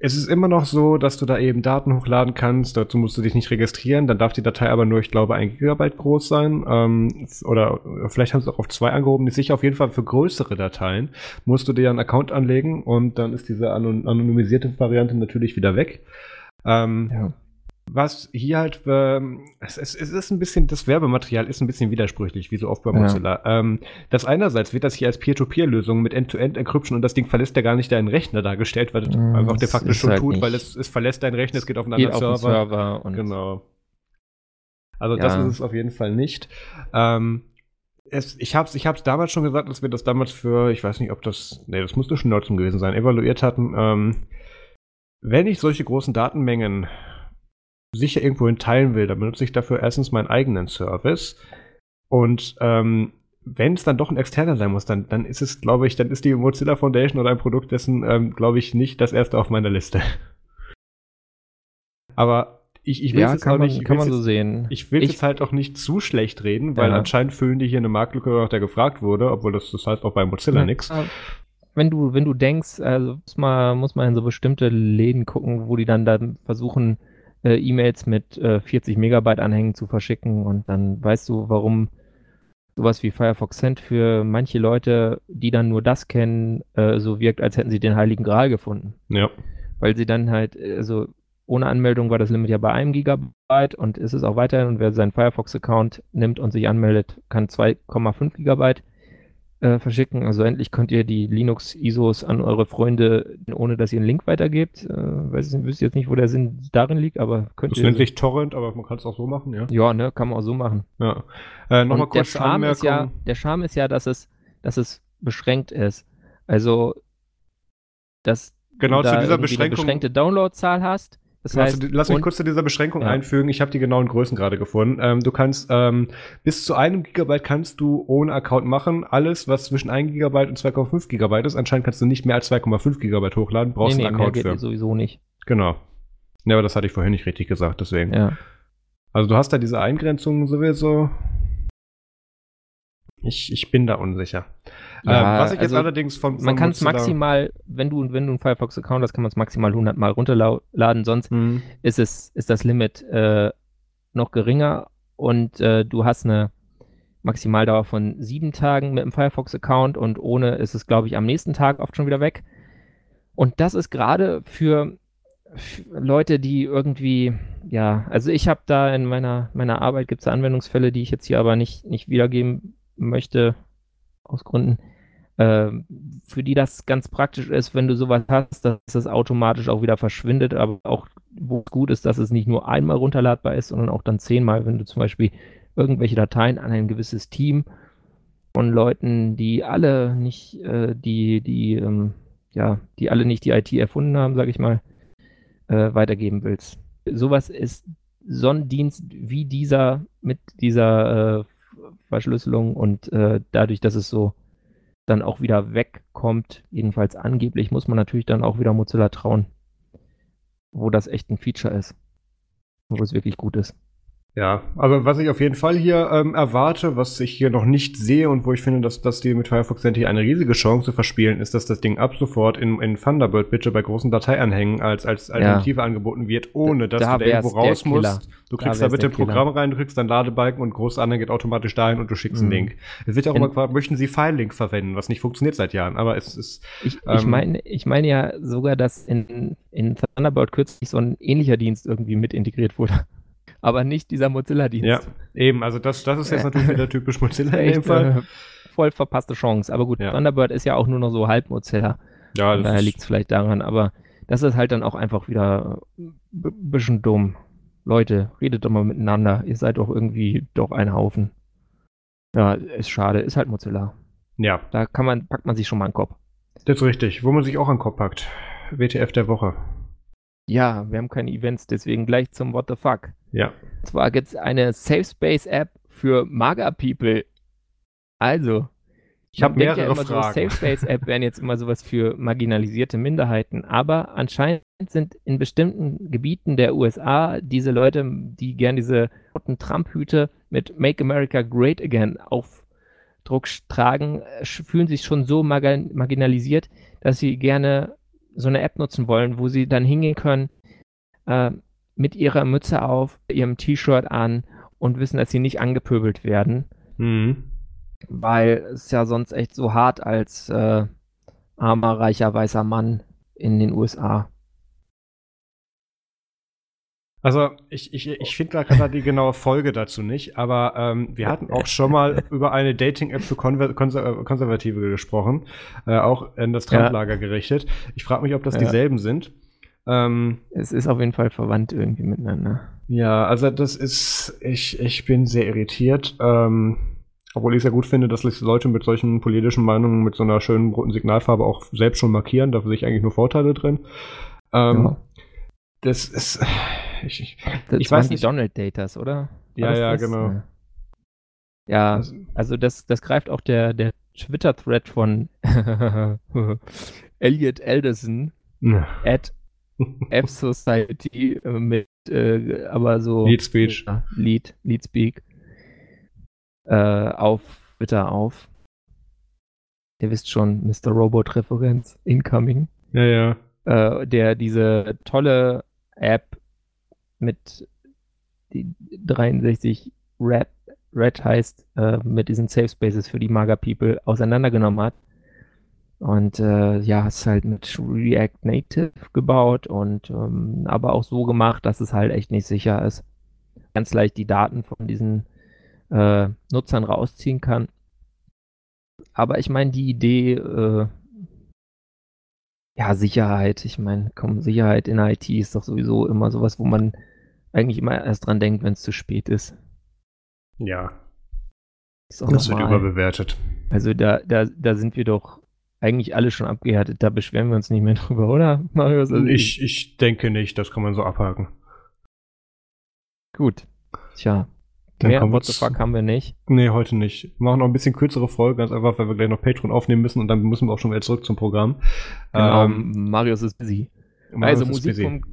es ist immer noch so, dass du da eben Daten hochladen kannst. Dazu musst du dich nicht registrieren. Dann darf die Datei aber nur, ich glaube, ein Gigabyte groß sein. Ähm, oder vielleicht haben sie auch auf zwei angehoben. Nicht sicher. Auf jeden Fall für größere Dateien musst du dir einen Account anlegen und dann ist diese anonymisierte Variante natürlich wieder weg. Ähm, ja was hier halt, ähm, es, es, es, ist ein bisschen, das Werbematerial ist ein bisschen widersprüchlich, wie so oft bei Mozilla. Ja. Ähm, das einerseits wird das hier als Peer-to-Peer-Lösung mit End-to-End-Encryption und das Ding verlässt ja gar nicht deinen Rechner dargestellt, weil es mm, einfach de facto schon halt tut, weil es, es verlässt deinen Rechner, es geht auf einen anderen Server. Server genau. Also ja. das ist es auf jeden Fall nicht. Ähm, es, ich habe es ich hab's damals schon gesagt, dass wir das damals für, ich weiß nicht, ob das, nee, das musste schon Nutzung gewesen sein, evaluiert hatten. Ähm, wenn ich solche großen Datenmengen sicher irgendwohin teilen will, dann benutze ich dafür erstens meinen eigenen Service. Und ähm, wenn es dann doch ein externer sein muss, dann, dann ist es, glaube ich, dann ist die Mozilla Foundation oder ein Produkt dessen, ähm, glaube ich, nicht das erste auf meiner Liste. Aber ich, ich will ja, es auch man, nicht. Kann man so jetzt, sehen. Ich will es halt auch nicht zu schlecht reden, weil ja. anscheinend füllen die hier eine Marktlücke, nach der gefragt wurde, obwohl das, das heißt auch bei Mozilla ja, nichts. Wenn du, wenn du denkst, also muss man, muss man in so bestimmte Läden gucken, wo die dann, dann versuchen, äh, E-Mails mit äh, 40 Megabyte Anhängen zu verschicken und dann weißt du, warum sowas wie Firefox Send für manche Leute, die dann nur das kennen, äh, so wirkt, als hätten sie den Heiligen Gral gefunden. Ja. Weil sie dann halt, also ohne Anmeldung war das Limit ja bei einem Gigabyte und ist es auch weiterhin. Und wer seinen Firefox-Account nimmt und sich anmeldet, kann 2,5 Gigabyte äh, verschicken. Also endlich könnt ihr die Linux-ISOs an eure Freunde, ohne dass ihr einen Link weitergebt. Äh, weiß ich, wüsste jetzt nicht, wo der Sinn darin liegt, aber könnt das ihr. Das nennt sich Torrent, aber man kann es auch so machen, ja. Ja, ne, kann man auch so machen. Ja. Äh, Nochmal kurz der Charme ist ja, Der Charme ist ja, dass es, dass es beschränkt ist. Also, dass genau du da zu dieser Beschränkung eine beschränkte Downloadzahl hast das heißt, lass mich kurz zu dieser Beschränkung ja. einfügen. Ich habe die genauen Größen gerade gefunden. Ähm, du kannst ähm, bis zu einem Gigabyte kannst du ohne Account machen. Alles, was zwischen 1 Gigabyte und 2,5 Gigabyte ist, anscheinend kannst du nicht mehr als 2,5 Gigabyte hochladen. Brauchst nee, nee, einen Account mehr geht für. sowieso nicht. Genau. Ja, aber das hatte ich vorhin nicht richtig gesagt, deswegen. Ja. Also du hast da diese Eingrenzungen sowieso. Ich, ich bin da unsicher. Ja, ähm, was ich also jetzt allerdings von, von Man kann es maximal, wenn du, wenn du einen Firefox-Account hast, kann man es maximal 100 Mal runterladen. Sonst mhm. ist, es, ist das Limit äh, noch geringer und äh, du hast eine Maximaldauer von sieben Tagen mit dem Firefox-Account und ohne ist es, glaube ich, am nächsten Tag oft schon wieder weg. Und das ist gerade für, für, Leute, die irgendwie, ja, also ich habe da in meiner, meiner Arbeit gibt es Anwendungsfälle, die ich jetzt hier aber nicht, nicht wiedergeben möchte, aus Gründen, äh, für die das ganz praktisch ist, wenn du sowas hast, dass es automatisch auch wieder verschwindet, aber auch wo es gut ist, dass es nicht nur einmal runterladbar ist, sondern auch dann zehnmal, wenn du zum Beispiel irgendwelche Dateien an ein gewisses Team von Leuten, die alle nicht äh, die, die, ähm, ja, die alle nicht die IT erfunden haben, sag ich mal, äh, weitergeben willst. Sowas ist so ein Dienst wie dieser mit dieser äh, Verschlüsselung und äh, dadurch, dass es so dann auch wieder wegkommt, jedenfalls angeblich, muss man natürlich dann auch wieder Mozilla trauen, wo das echt ein Feature ist, wo es wirklich gut ist. Ja, aber was ich auf jeden Fall hier ähm, erwarte, was ich hier noch nicht sehe und wo ich finde, dass, dass die mit Firefox endlich eine riesige Chance verspielen, ist, dass das Ding ab sofort in, in Thunderbird bitte bei großen Dateianhängen als, als Alternative ja. angeboten wird, ohne dass da du da irgendwo raus musst. Du kriegst da, da bitte ein Programm rein, du kriegst deinen Ladebalken und große Anhänge geht automatisch dahin und du schickst mhm. einen Link. Es wird ja auch immer gefragt, möchten Sie File-Link verwenden, was nicht funktioniert seit Jahren, aber es ist. Ich, ähm, ich meine ich mein ja sogar, dass in, in Thunderbird kürzlich so ein ähnlicher Dienst irgendwie mit integriert wurde aber nicht dieser Mozilla-Dienst. Ja, eben, also das, das ist jetzt natürlich wieder typisch Mozilla in dem Fall. Äh, voll verpasste Chance. Aber gut, ja. Thunderbird ist ja auch nur noch so halb Mozilla. Ja, daher liegt es vielleicht daran, aber das ist halt dann auch einfach wieder ein bisschen dumm. Leute, redet doch mal miteinander. Ihr seid doch irgendwie doch ein Haufen. Ja, ist schade, ist halt Mozilla. Ja. Da kann man, packt man sich schon mal den Kopf. Das ist richtig. Wo man sich auch den Kopf packt. WTF der Woche. Ja, wir haben keine Events, deswegen gleich zum What the Fuck. Ja. Und zwar gibt es eine Safe Space App für Maga People. Also, ich habe mehrere ja immer Fragen. So, Safe Space App wären jetzt immer sowas für marginalisierte Minderheiten, aber anscheinend sind in bestimmten Gebieten der USA diese Leute, die gern diese roten Trump-Hüte mit Make America Great Again Aufdruck tragen, fühlen sich schon so marginalisiert, dass sie gerne so eine App nutzen wollen, wo sie dann hingehen können, äh, mit ihrer Mütze auf, ihrem T-Shirt an und wissen, dass sie nicht angepöbelt werden. Mhm. Weil es ja sonst echt so hart als äh, armer, reicher, weißer Mann in den USA. Also ich, ich, ich finde gerade die genaue Folge dazu nicht, aber ähm, wir hatten auch schon mal über eine Dating-App für Konver Konser Konservative gesprochen, äh, auch in das Trump-Lager ja. gerichtet. Ich frage mich, ob das ja. dieselben sind. Ähm, es ist auf jeden Fall verwandt irgendwie miteinander. Ja, also das ist, ich, ich bin sehr irritiert. Ähm, obwohl ich es ja gut finde, dass sich Leute mit solchen politischen Meinungen mit so einer schönen roten Signalfarbe auch selbst schon markieren. Da sehe ich eigentlich nur Vorteile drin. Ähm, ja. Das ist ich, ich, das ich weiß nicht. die Donald Datas, oder? ja, ja, das? genau. Ja, also, das, das greift auch der, der Twitter-Thread von Elliot Elderson ja. at F-Society mit, äh, aber so. Lead Speech. Ja, Lead, Lead Speak. Äh, auf Twitter auf. Ihr wisst schon, Mr. Robot-Referenz incoming. Ja, ja. Äh, der diese tolle App mit die 63 Red, Red heißt, äh, mit diesen Safe Spaces für die Maga People auseinandergenommen hat. Und äh, ja, ist halt mit React Native gebaut und ähm, aber auch so gemacht, dass es halt echt nicht sicher ist. Ganz leicht die Daten von diesen äh, Nutzern rausziehen kann. Aber ich meine, die Idee, äh, ja, Sicherheit, ich meine, komm, Sicherheit in IT ist doch sowieso immer sowas, wo man eigentlich immer erst dran denkt, wenn es zu spät ist. Ja. das wird überbewertet. Also da, da, da sind wir doch eigentlich alle schon abgehärtet. Da beschweren wir uns nicht mehr drüber, oder, Marius? Also ich, ich denke nicht, das kann man so abhaken. Gut. Tja. Dann mehr What the fuck haben wir nicht. Nee, heute nicht. Wir machen noch ein bisschen kürzere Folge, ganz einfach, weil wir gleich noch Patreon aufnehmen müssen und dann müssen wir auch schon wieder zurück zum Programm. Genau, ähm, Marius ist busy. Marius also Musik busy. vom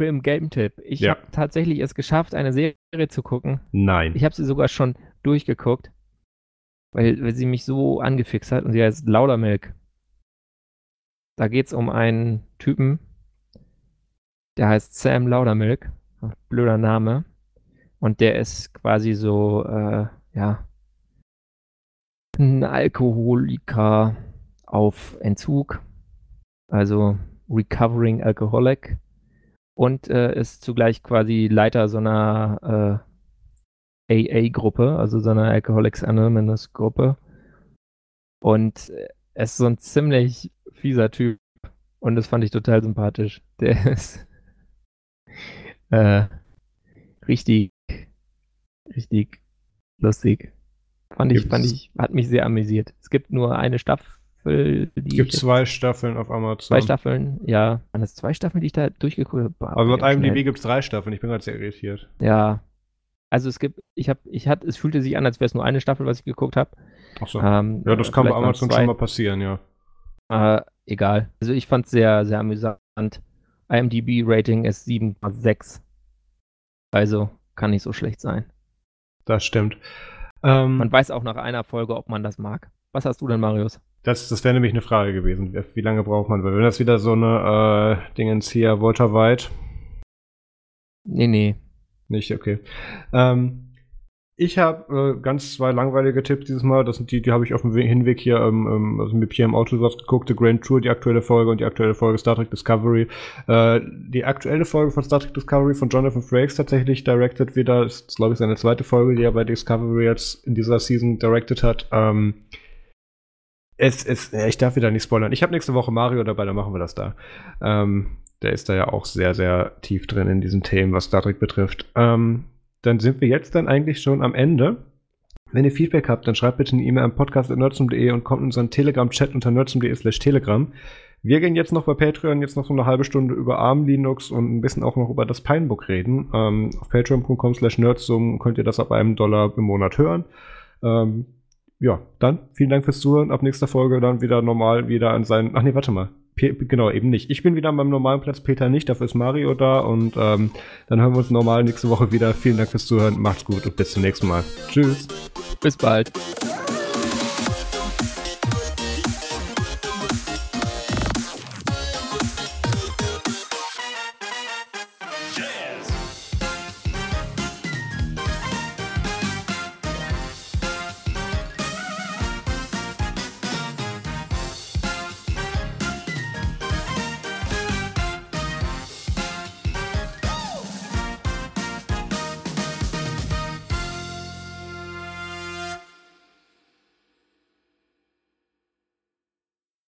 Film Game Tipp. Ich ja. habe tatsächlich es geschafft, eine Serie zu gucken. Nein. Ich habe sie sogar schon durchgeguckt, weil, weil sie mich so angefixt hat und sie heißt Laudermilk. Da geht es um einen Typen, der heißt Sam Laudermilk. Blöder Name. Und der ist quasi so, äh, ja, ein Alkoholiker auf Entzug. Also Recovering Alcoholic und äh, ist zugleich quasi Leiter so einer äh, AA-Gruppe, also so einer Alcoholics Anonymous Gruppe. Und er ist so ein ziemlich fieser Typ und das fand ich total sympathisch. Der ist äh, richtig, richtig lustig. Fand ich, fand ich, hat mich sehr amüsiert. Es gibt nur eine Staffel Staffel. es gibt zwei Staffeln auf Amazon. Zwei Staffeln, ja. Waren das zwei Staffeln, die ich da durchgeguckt habe? Also laut IMDb gibt es drei Staffeln. Ich bin gerade sehr irritiert. Ja. Also es gibt, ich habe, ich hatte, es fühlte sich an, als wäre es nur eine Staffel, was ich geguckt habe. Ach so. Ähm, ja, das kann bei Amazon schon mal passieren, ja. Äh, egal. Also ich fand es sehr, sehr amüsant. IMDb-Rating ist 7,6. Also kann nicht so schlecht sein. Das stimmt. Ähm, man weiß auch nach einer Folge, ob man das mag. Was hast du denn, Marius? Das, das wäre nämlich eine Frage gewesen. Wie lange braucht man? Weil wenn das wieder so eine äh, Dingens hier, Walter White. Nee, nee. Nicht, okay. Ähm, ich habe äh, ganz zwei langweilige Tipps dieses Mal. Das sind die, die habe ich auf dem Hinweg hier ähm, ähm, also mit hier im Auto geguckt. The Grand Tour, die aktuelle Folge und die aktuelle Folge Star Trek Discovery. Äh, die aktuelle Folge von Star Trek Discovery von Jonathan Frakes tatsächlich directed wieder. Das ist, glaube ich, seine zweite Folge, die er bei Discovery jetzt in dieser Season directed hat. Ähm, es, es, ich darf wieder nicht spoilern. Ich habe nächste Woche Mario dabei, dann machen wir das da. Ähm, der ist da ja auch sehr, sehr tief drin in diesen Themen, was Star Trek betrifft. Ähm, dann sind wir jetzt dann eigentlich schon am Ende. Wenn ihr Feedback habt, dann schreibt bitte eine E-Mail am podcast.nerdsum.de und kommt in unseren Telegram-Chat unter nerdsum.de slash telegram. Wir gehen jetzt noch bei Patreon jetzt noch so eine halbe Stunde über ARM Linux und ein bisschen auch noch über das Pinebook reden. Ähm, auf patreon.com slash nerdsum könnt ihr das ab einem Dollar im Monat hören. Ähm, ja, dann vielen Dank fürs Zuhören. Ab nächster Folge dann wieder normal wieder an seinen. Ach nee, warte mal. P genau, eben nicht. Ich bin wieder an meinem normalen Platz, Peter nicht, dafür ist Mario da und ähm, dann hören wir uns normal nächste Woche wieder. Vielen Dank fürs Zuhören, macht's gut und bis zum nächsten Mal. Tschüss. Bis bald.